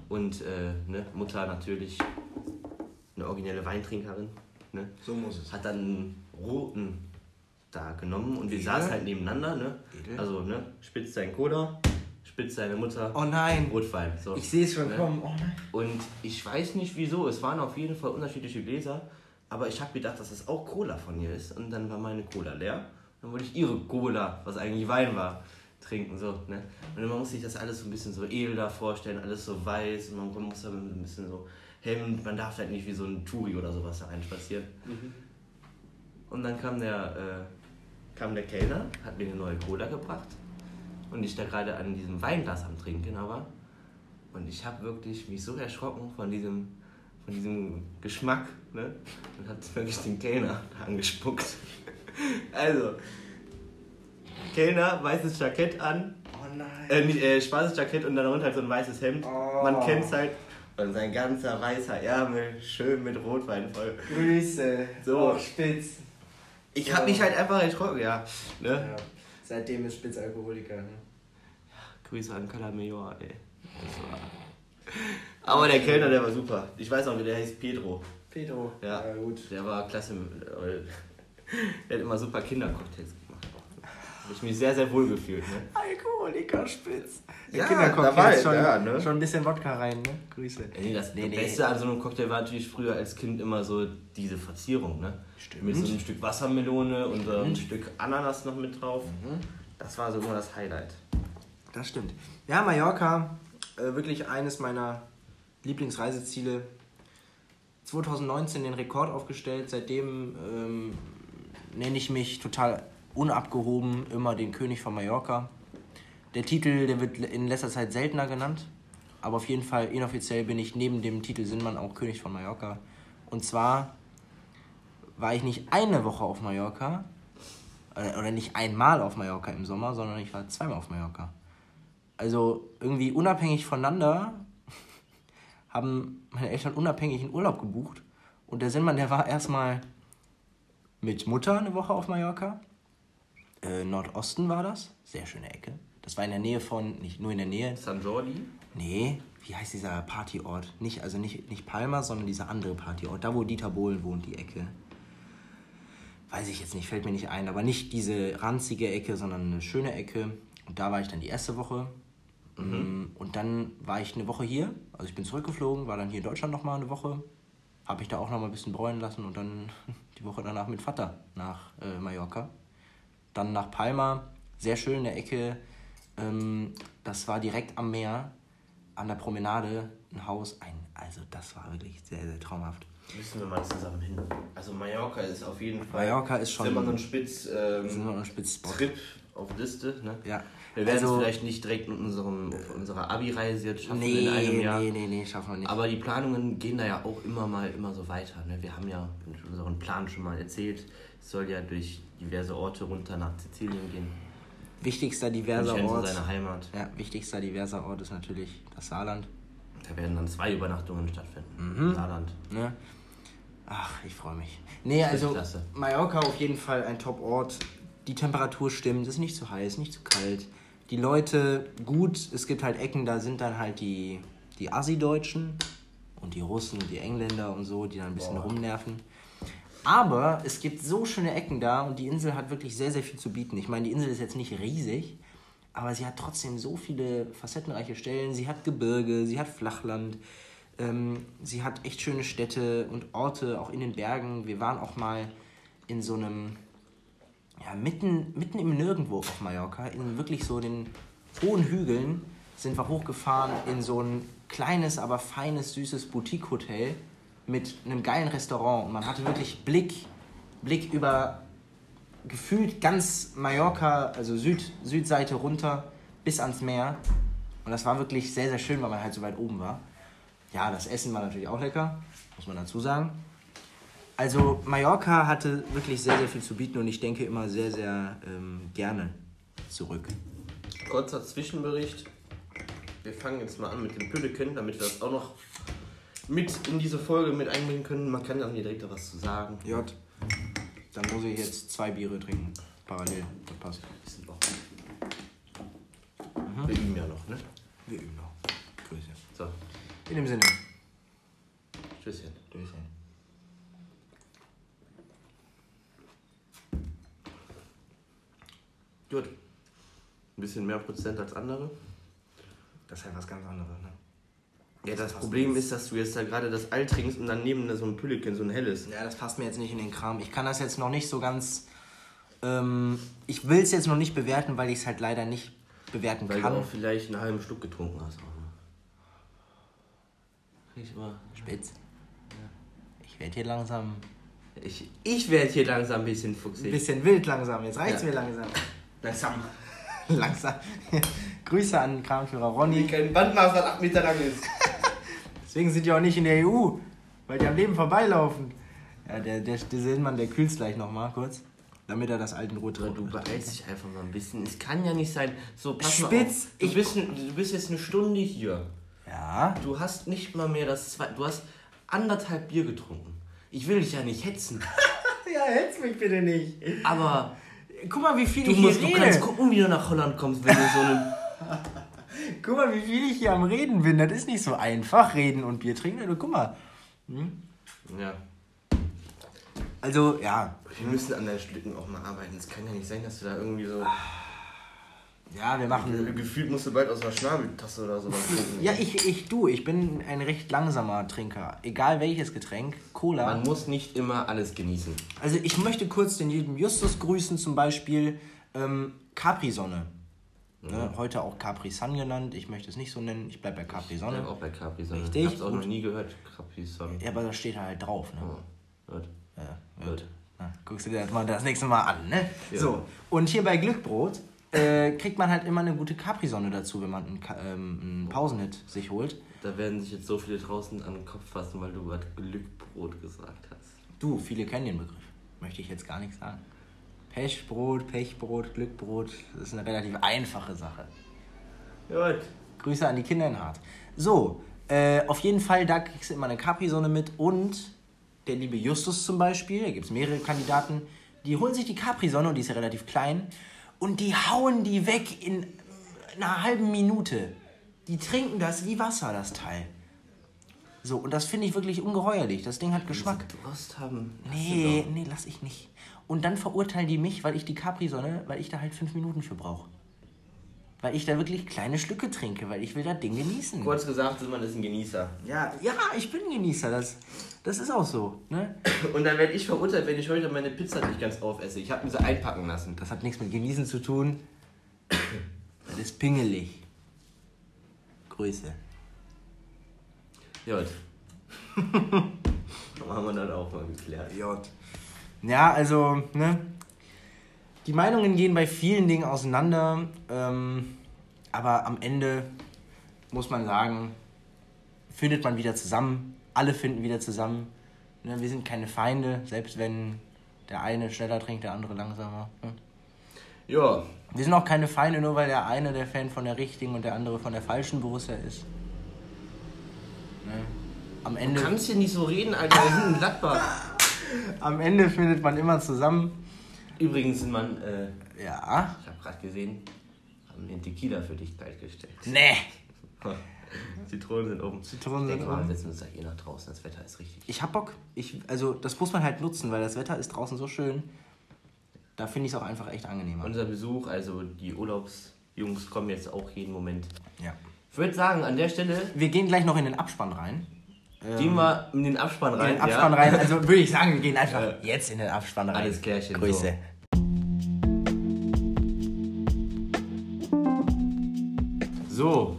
und äh, ne, Mutter natürlich eine originelle Weintrinkerin. Ne? so muss es. hat dann einen roten da genommen und wir Edel. saßen halt nebeneinander, ne? Edel. Also, ne? Spitzt sein Cola, spitzt seine Mutter Oh nein, Rotwein. So. ich sehe es schon Ne? kommen. Oh nein. Und ich weiß nicht wieso, es waren auf jeden Fall unterschiedliche Gläser, aber ich habe gedacht, dass es auch Cola von ihr ist und dann war meine Cola leer. Dann wollte ich ihre Cola, was eigentlich Wein war, trinken. So, ne? Und man muss sich das alles so ein bisschen so edel da vorstellen, alles so weiß und man muss da ein bisschen so Hemd, man darf halt nicht wie so ein Touri oder sowas da einspazieren. Und dann kam der, äh, kam der Kellner, hat mir eine neue Cola gebracht und ich da gerade an diesem Weinglas am Trinken aber. Und ich habe wirklich mich so erschrocken von diesem, von diesem Geschmack ne? und hat wirklich den Kellner da angespuckt. Also, Kellner, weißes Jackett an, Oh nein. äh, nicht, äh, schwarzes Jackett und darunter halt so ein weißes Hemd. Oh. Man kennt's halt. Und sein ganzer weißer Ärmel schön mit Rotwein voll. Grüße. So. Oh, Spitz. Ich hab mich halt einfach erschrocken, ja. Ne? Ja. Seitdem ist Spitz Alkoholiker. Ne? Grüße an Calamajor, ey. Aber der Kellner, der war super. Ich weiß auch, wie der heißt Pedro. Pedro. Ja. gut. Der war klasse. äh, Der hat immer super Kindercocktails gemacht. Hab ich mich sehr, sehr wohl gefühlt, ne? Alkoholiker Spitz. Ja, Kindercocktail dabei, schon, ja, ne? schon ein bisschen Wodka rein, ne? Grüße. Nee, das Nee, nee. Beste an so einem Cocktail war natürlich früher als Kind immer so diese Verzierung, ne? Stimmt. Mit so einem Stück Wassermelone und so ein Stück Ananas noch mit drauf. Mhm. Das war so immer das Highlight. Das stimmt. Ja, Mallorca, äh, wirklich eines meiner Lieblingsreiseziele. 2019 den Rekord aufgestellt. Seitdem ähm, nenne ich mich total unabgehoben immer den König von Mallorca. Der Titel, der wird in letzter Zeit seltener genannt. Aber auf jeden Fall inoffiziell bin ich neben dem Titel Sinnmann auch König von Mallorca. Und zwar war ich nicht eine Woche auf Mallorca, äh, oder nicht einmal auf Mallorca im Sommer, sondern ich war zweimal auf Mallorca. Also irgendwie unabhängig voneinander haben meine Eltern unabhängig einen Urlaub gebucht. Und der Sinnmann, der war erstmal mit Mutter eine Woche auf Mallorca. Äh, Nordosten war das. Sehr schöne Ecke. Das war in der Nähe von, nicht nur in der Nähe, San Jordi? Nee, wie heißt dieser Partyort? Nicht, also nicht, nicht Palma, sondern dieser andere Partyort. Da, wo Dieter Bohlen wohnt, die Ecke. Weiß ich jetzt nicht, fällt mir nicht ein. Aber nicht diese ranzige Ecke, sondern eine schöne Ecke. Und da war ich dann die erste Woche. Mm, Und dann war ich eine Woche hier. Also ich bin zurückgeflogen, war dann hier in Deutschland nochmal eine Woche. Habe ich da auch nochmal ein bisschen bräunen lassen und dann die Woche danach mit Vater nach äh, Mallorca. Dann nach Palma, sehr schön in der Ecke. Ähm, das war direkt am Meer, an der Promenade, ein Haus. Ein, also das war wirklich sehr, sehr traumhaft. Müssen wir mal zusammen hin. Also Mallorca ist auf jeden Fall. Mallorca ist schon- Ist immer so ein Spitz. Ähm, sind wir ein Spitzspot. Trip auf Liste, ne? Ja. Wir werden Also- es vielleicht nicht direkt mit unserem, unserer Abi-Reise jetzt schaffen Nee, in einem Jahr. nee, nee, nee, schaffen wir nicht. Aber die Planungen gehen da ja auch immer mal immer so weiter. Ne? Wir haben ja unseren Plan schon mal erzählt. Es soll ja durch diverse Orte runter nach Sizilien gehen. wichtigster diverser Ort. seine Heimat. Ja, wichtigster diverser Ort ist natürlich das Saarland. Da werden dann zwei Übernachtungen stattfinden. Mhm. Saarland. Ne? Ach, ich freue mich. Nee, also klasse. Mallorca auf jeden Fall ein Top-Ort. Die Temperatur stimmt, es ist nicht zu heiß, nicht zu kalt. Die Leute gut, es gibt halt Ecken, da sind dann halt die, die Assi-Deutschen. und die Russen und die Engländer und so, die dann ein bisschen Boah. rumnerven. Aber es gibt so schöne Ecken da und die Insel hat wirklich sehr, sehr viel zu bieten. Ich meine, die Insel ist jetzt nicht riesig, aber sie hat trotzdem so viele facettenreiche Stellen. Sie hat Gebirge, sie hat Flachland, ähm, sie hat echt schöne Städte und Orte, auch in den Bergen. Wir waren auch mal in so einem, ja, mitten, mitten im Nirgendwo auf Mallorca, in wirklich so den hohen Hügeln sind wir hochgefahren in so ein kleines, aber feines, süßes Boutique-Hotel mit einem geilen Restaurant. Und man hatte wirklich Blick, Blick über gefühlt ganz Mallorca, also Süd, Südseite runter bis ans Meer. Und das war wirklich sehr, sehr schön, weil man halt so weit oben war. Ja, das Essen war natürlich auch lecker, muss man dazu sagen. Also Mallorca hatte wirklich sehr, sehr viel zu bieten und ich denke immer sehr, sehr ähm, gerne zurück. Kurzer Zwischenbericht. Wir fangen jetzt mal an mit dem Pülleken, damit wir das auch noch mit in diese Folge mit einbringen können. Man kann dann hier direkt was zu sagen. J. Dann muss ich jetzt zwei Biere trinken. Parallel. Das passt. Mhm. Wir üben ja noch, ne? Wir üben noch. Grüße. So. In dem Sinne. Tschüsschen. Tschüsschen. Gut. Ein bisschen mehr Prozent als andere. Das ist halt was ganz anderes, ne? Ja, das, das Problem ist, dass du jetzt da gerade das Alt trinkst und daneben so ein Pülliken, so ein helles. Ja, das passt mir jetzt nicht in den Kram. Ich kann das jetzt noch nicht so ganz. Ähm, ich will es jetzt noch nicht bewerten, weil ich es halt leider nicht bewerten weil kann. Weil du auch vielleicht einen halben Schluck getrunken hast. Auch, ne? Ich mal. Spitz. Ja. Ich werde hier langsam. Ich, ich werde hier langsam ein bisschen fuchsig. Ein bisschen wild langsam. Jetzt reicht's ja. mir langsam. Langsam. langsam. Grüße an Kranführer Ronny. Die kein Bandmaß, was 8 Meter lang ist. Deswegen sind die auch nicht in der EU, weil die am Leben vorbeilaufen. Ja, der, der, der Sillmann, der kühlt gleich nochmal kurz, damit er das alte Rot Du beeilst dich einfach mal ein bisschen. Es kann ja nicht sein. So, pass Spitz, mal auf. Du, bist, du bist jetzt eine Stunde hier. Ja. Du hast nicht mal mehr das zwei. Du hast anderthalb Bier getrunken. Ich will dich ja nicht hetzen. ja, hetz mich bitte nicht. Aber. Guck mal, wie viel du ich musst, hier Du kannst gucken, wie du nach Holland kommst, wenn du so eine. guck mal, wie viel ich hier am Reden bin. Das ist nicht so einfach, reden und Bier trinken. Also, guck mal. Hm? Ja. Also, ja. Wir müssen an deinen Stücken auch mal arbeiten. Es kann ja nicht sein, dass du da irgendwie so. Ja, wir machen. Gefühlt musst du bald aus einer Schnabeltasse oder sowas trinken. Ja, ich, ich, du, ich bin ein recht langsamer Trinker. Egal welches Getränk, Cola. Man muss nicht immer alles genießen. Also, ich möchte kurz den lieben Justus grüßen, zum Beispiel ähm, Capri-Sonne. Ne? Mhm. heute auch Capri Sun genannt. Ich möchte es nicht so nennen. Ich bleibe bei Capri Sonne. Ich bleib auch bei Capri Sonne. Richtig. Ich hab's auch noch nie gehört, Capri Sonne. Ja, aber da steht halt drauf. Ne? Oh, gut. Ja, gut. Na, guckst du dir das mal das nächste Mal an. Ne? Ja. So, und hier bei Glückbrot äh, kriegt man halt immer eine gute Capri-Sonne dazu, wenn man einen, ähm, einen Pausenhit sich holt. Da werden sich jetzt so viele draußen an den Kopf fassen, weil du gerade Glückbrot gesagt hast. Du, viele kennen den Begriff. Möchte ich jetzt gar nicht sagen. Pechbrot, Pechbrot, Glückbrot, das ist eine relativ einfache Sache. Gut. Grüße an die Kinder in Hart. So, äh, auf jeden Fall, da kriegst du immer eine Capri-Sonne mit und der liebe Justus zum Beispiel, da gibt es mehrere Kandidaten, die holen sich die Capri-Sonne und die ist ja relativ klein und die hauen die weg in einer halben Minute. Die trinken das wie Wasser, das Teil. So, und das finde ich wirklich ungeheuerlich. Das Ding hat Geschmack. Durst haben. Nee, nee, lass ich nicht. Und dann verurteilen die mich, weil ich die Capri-Sonne, weil ich da halt fünf Minuten für brauche. Weil ich da wirklich kleine Stücke trinke, weil ich will das Ding genießen. Kurz gesagt, man ist ein Genießer. Ja, ja, ich bin ein Genießer. Das, das ist auch so. Ne? Und dann werde ich verurteilt, wenn ich heute meine Pizza nicht ganz aufesse. Ich habe mir sie einpacken lassen. Das hat nichts mit Genießen zu tun. Das ist pingelig. Grüße. Jod. haben wir dann auch mal geklärt. Jod. Ja, also, ne? Die Meinungen gehen bei vielen Dingen auseinander, ähm, aber am Ende muss man sagen, findet man wieder zusammen. Alle finden wieder zusammen. Ne? Wir sind keine Feinde, selbst wenn der eine schneller trinkt, der andere langsamer. Ne? Ja. Wir sind auch keine Feinde, nur weil der eine der Fan von der richtigen und der andere von der falschen Borussia ist. Ne? Am Ende. Du kannst hier nicht so reden, Alter. Wir sind in Gladbach. Am Ende findet man immer zusammen. Übrigens sind man, äh, ja. ich habe gerade gesehen, haben den Tequila für dich bereitgestellt. Nee. Zitronen sind oben. Zitronen Denk sind mal, oben. wir setzen uns gleich eh nach draußen. Das Wetter ist richtig. Ich hab Bock. Ich, also, das muss man halt nutzen, weil das Wetter ist draußen so schön. Da finde ich es auch einfach echt angenehmer. Unser Besuch, also die Urlaubsjungs kommen jetzt auch jeden Moment. ja. Ich würde sagen, an der Stelle Wir gehen gleich noch in den Abspann rein. Gehen wir in den Abspann In rein. den Abspann ja? rein. Also würde ich sagen, wir gehen einfach Ja. jetzt in den Abspann rein. Alles klärchen, Grüße. So,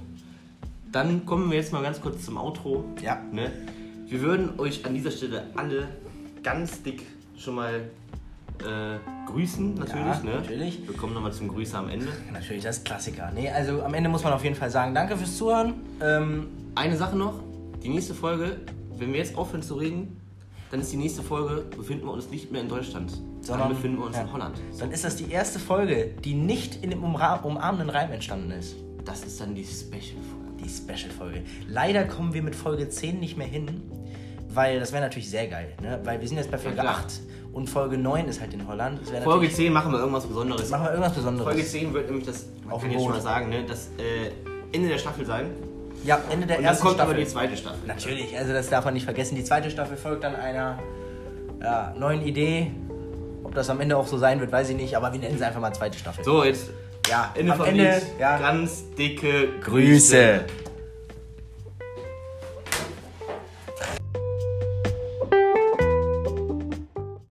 dann kommen wir jetzt mal ganz kurz zum Outro. Ja. Ne? Wir würden euch an dieser Stelle alle ganz dick schon mal äh, grüßen, natürlich. Ja, ne? natürlich. Wir kommen nochmal zum Grüße am Ende. Natürlich, das ist Klassiker. Nee, also am Ende muss man auf jeden Fall sagen, danke fürs Zuhören. Ähm, Eine Sache noch, die nächste Folge, wenn wir jetzt aufhören zu reden, dann ist die nächste Folge, befinden wir uns nicht mehr in Deutschland, sondern befinden wir uns ja. in Holland. Dann ist das die erste Folge, die nicht in dem umra umarmenden Reim entstanden ist. Das ist dann die Special-Folge. Die Special-Folge. Leider kommen wir mit Folge 10 nicht mehr hin, weil das wäre natürlich sehr geil. Ne? Weil wir sind jetzt bei Folge klar. 8 und Folge 9 ist halt in Holland. Folge natürlich- 10 machen wir irgendwas Besonderes. Machen wir irgendwas Besonderes. Folge 10 wird nämlich das, man Auf kann jetzt schon mal sagen, ne, das äh, Ende der Staffel sein. Ja, Ende der Und dann ersten kommt Staffel. aber die zweite Staffel. Natürlich, also das darf man nicht vergessen. Die zweite Staffel folgt dann einer ja, neuen Idee. Ob das am Ende auch so sein wird, weiß ich nicht, aber wir nennen es einfach mal zweite Staffel. So, jetzt ja, Ende am vom Ende, Lied. ja. Ganz dicke Grüße. Grüße.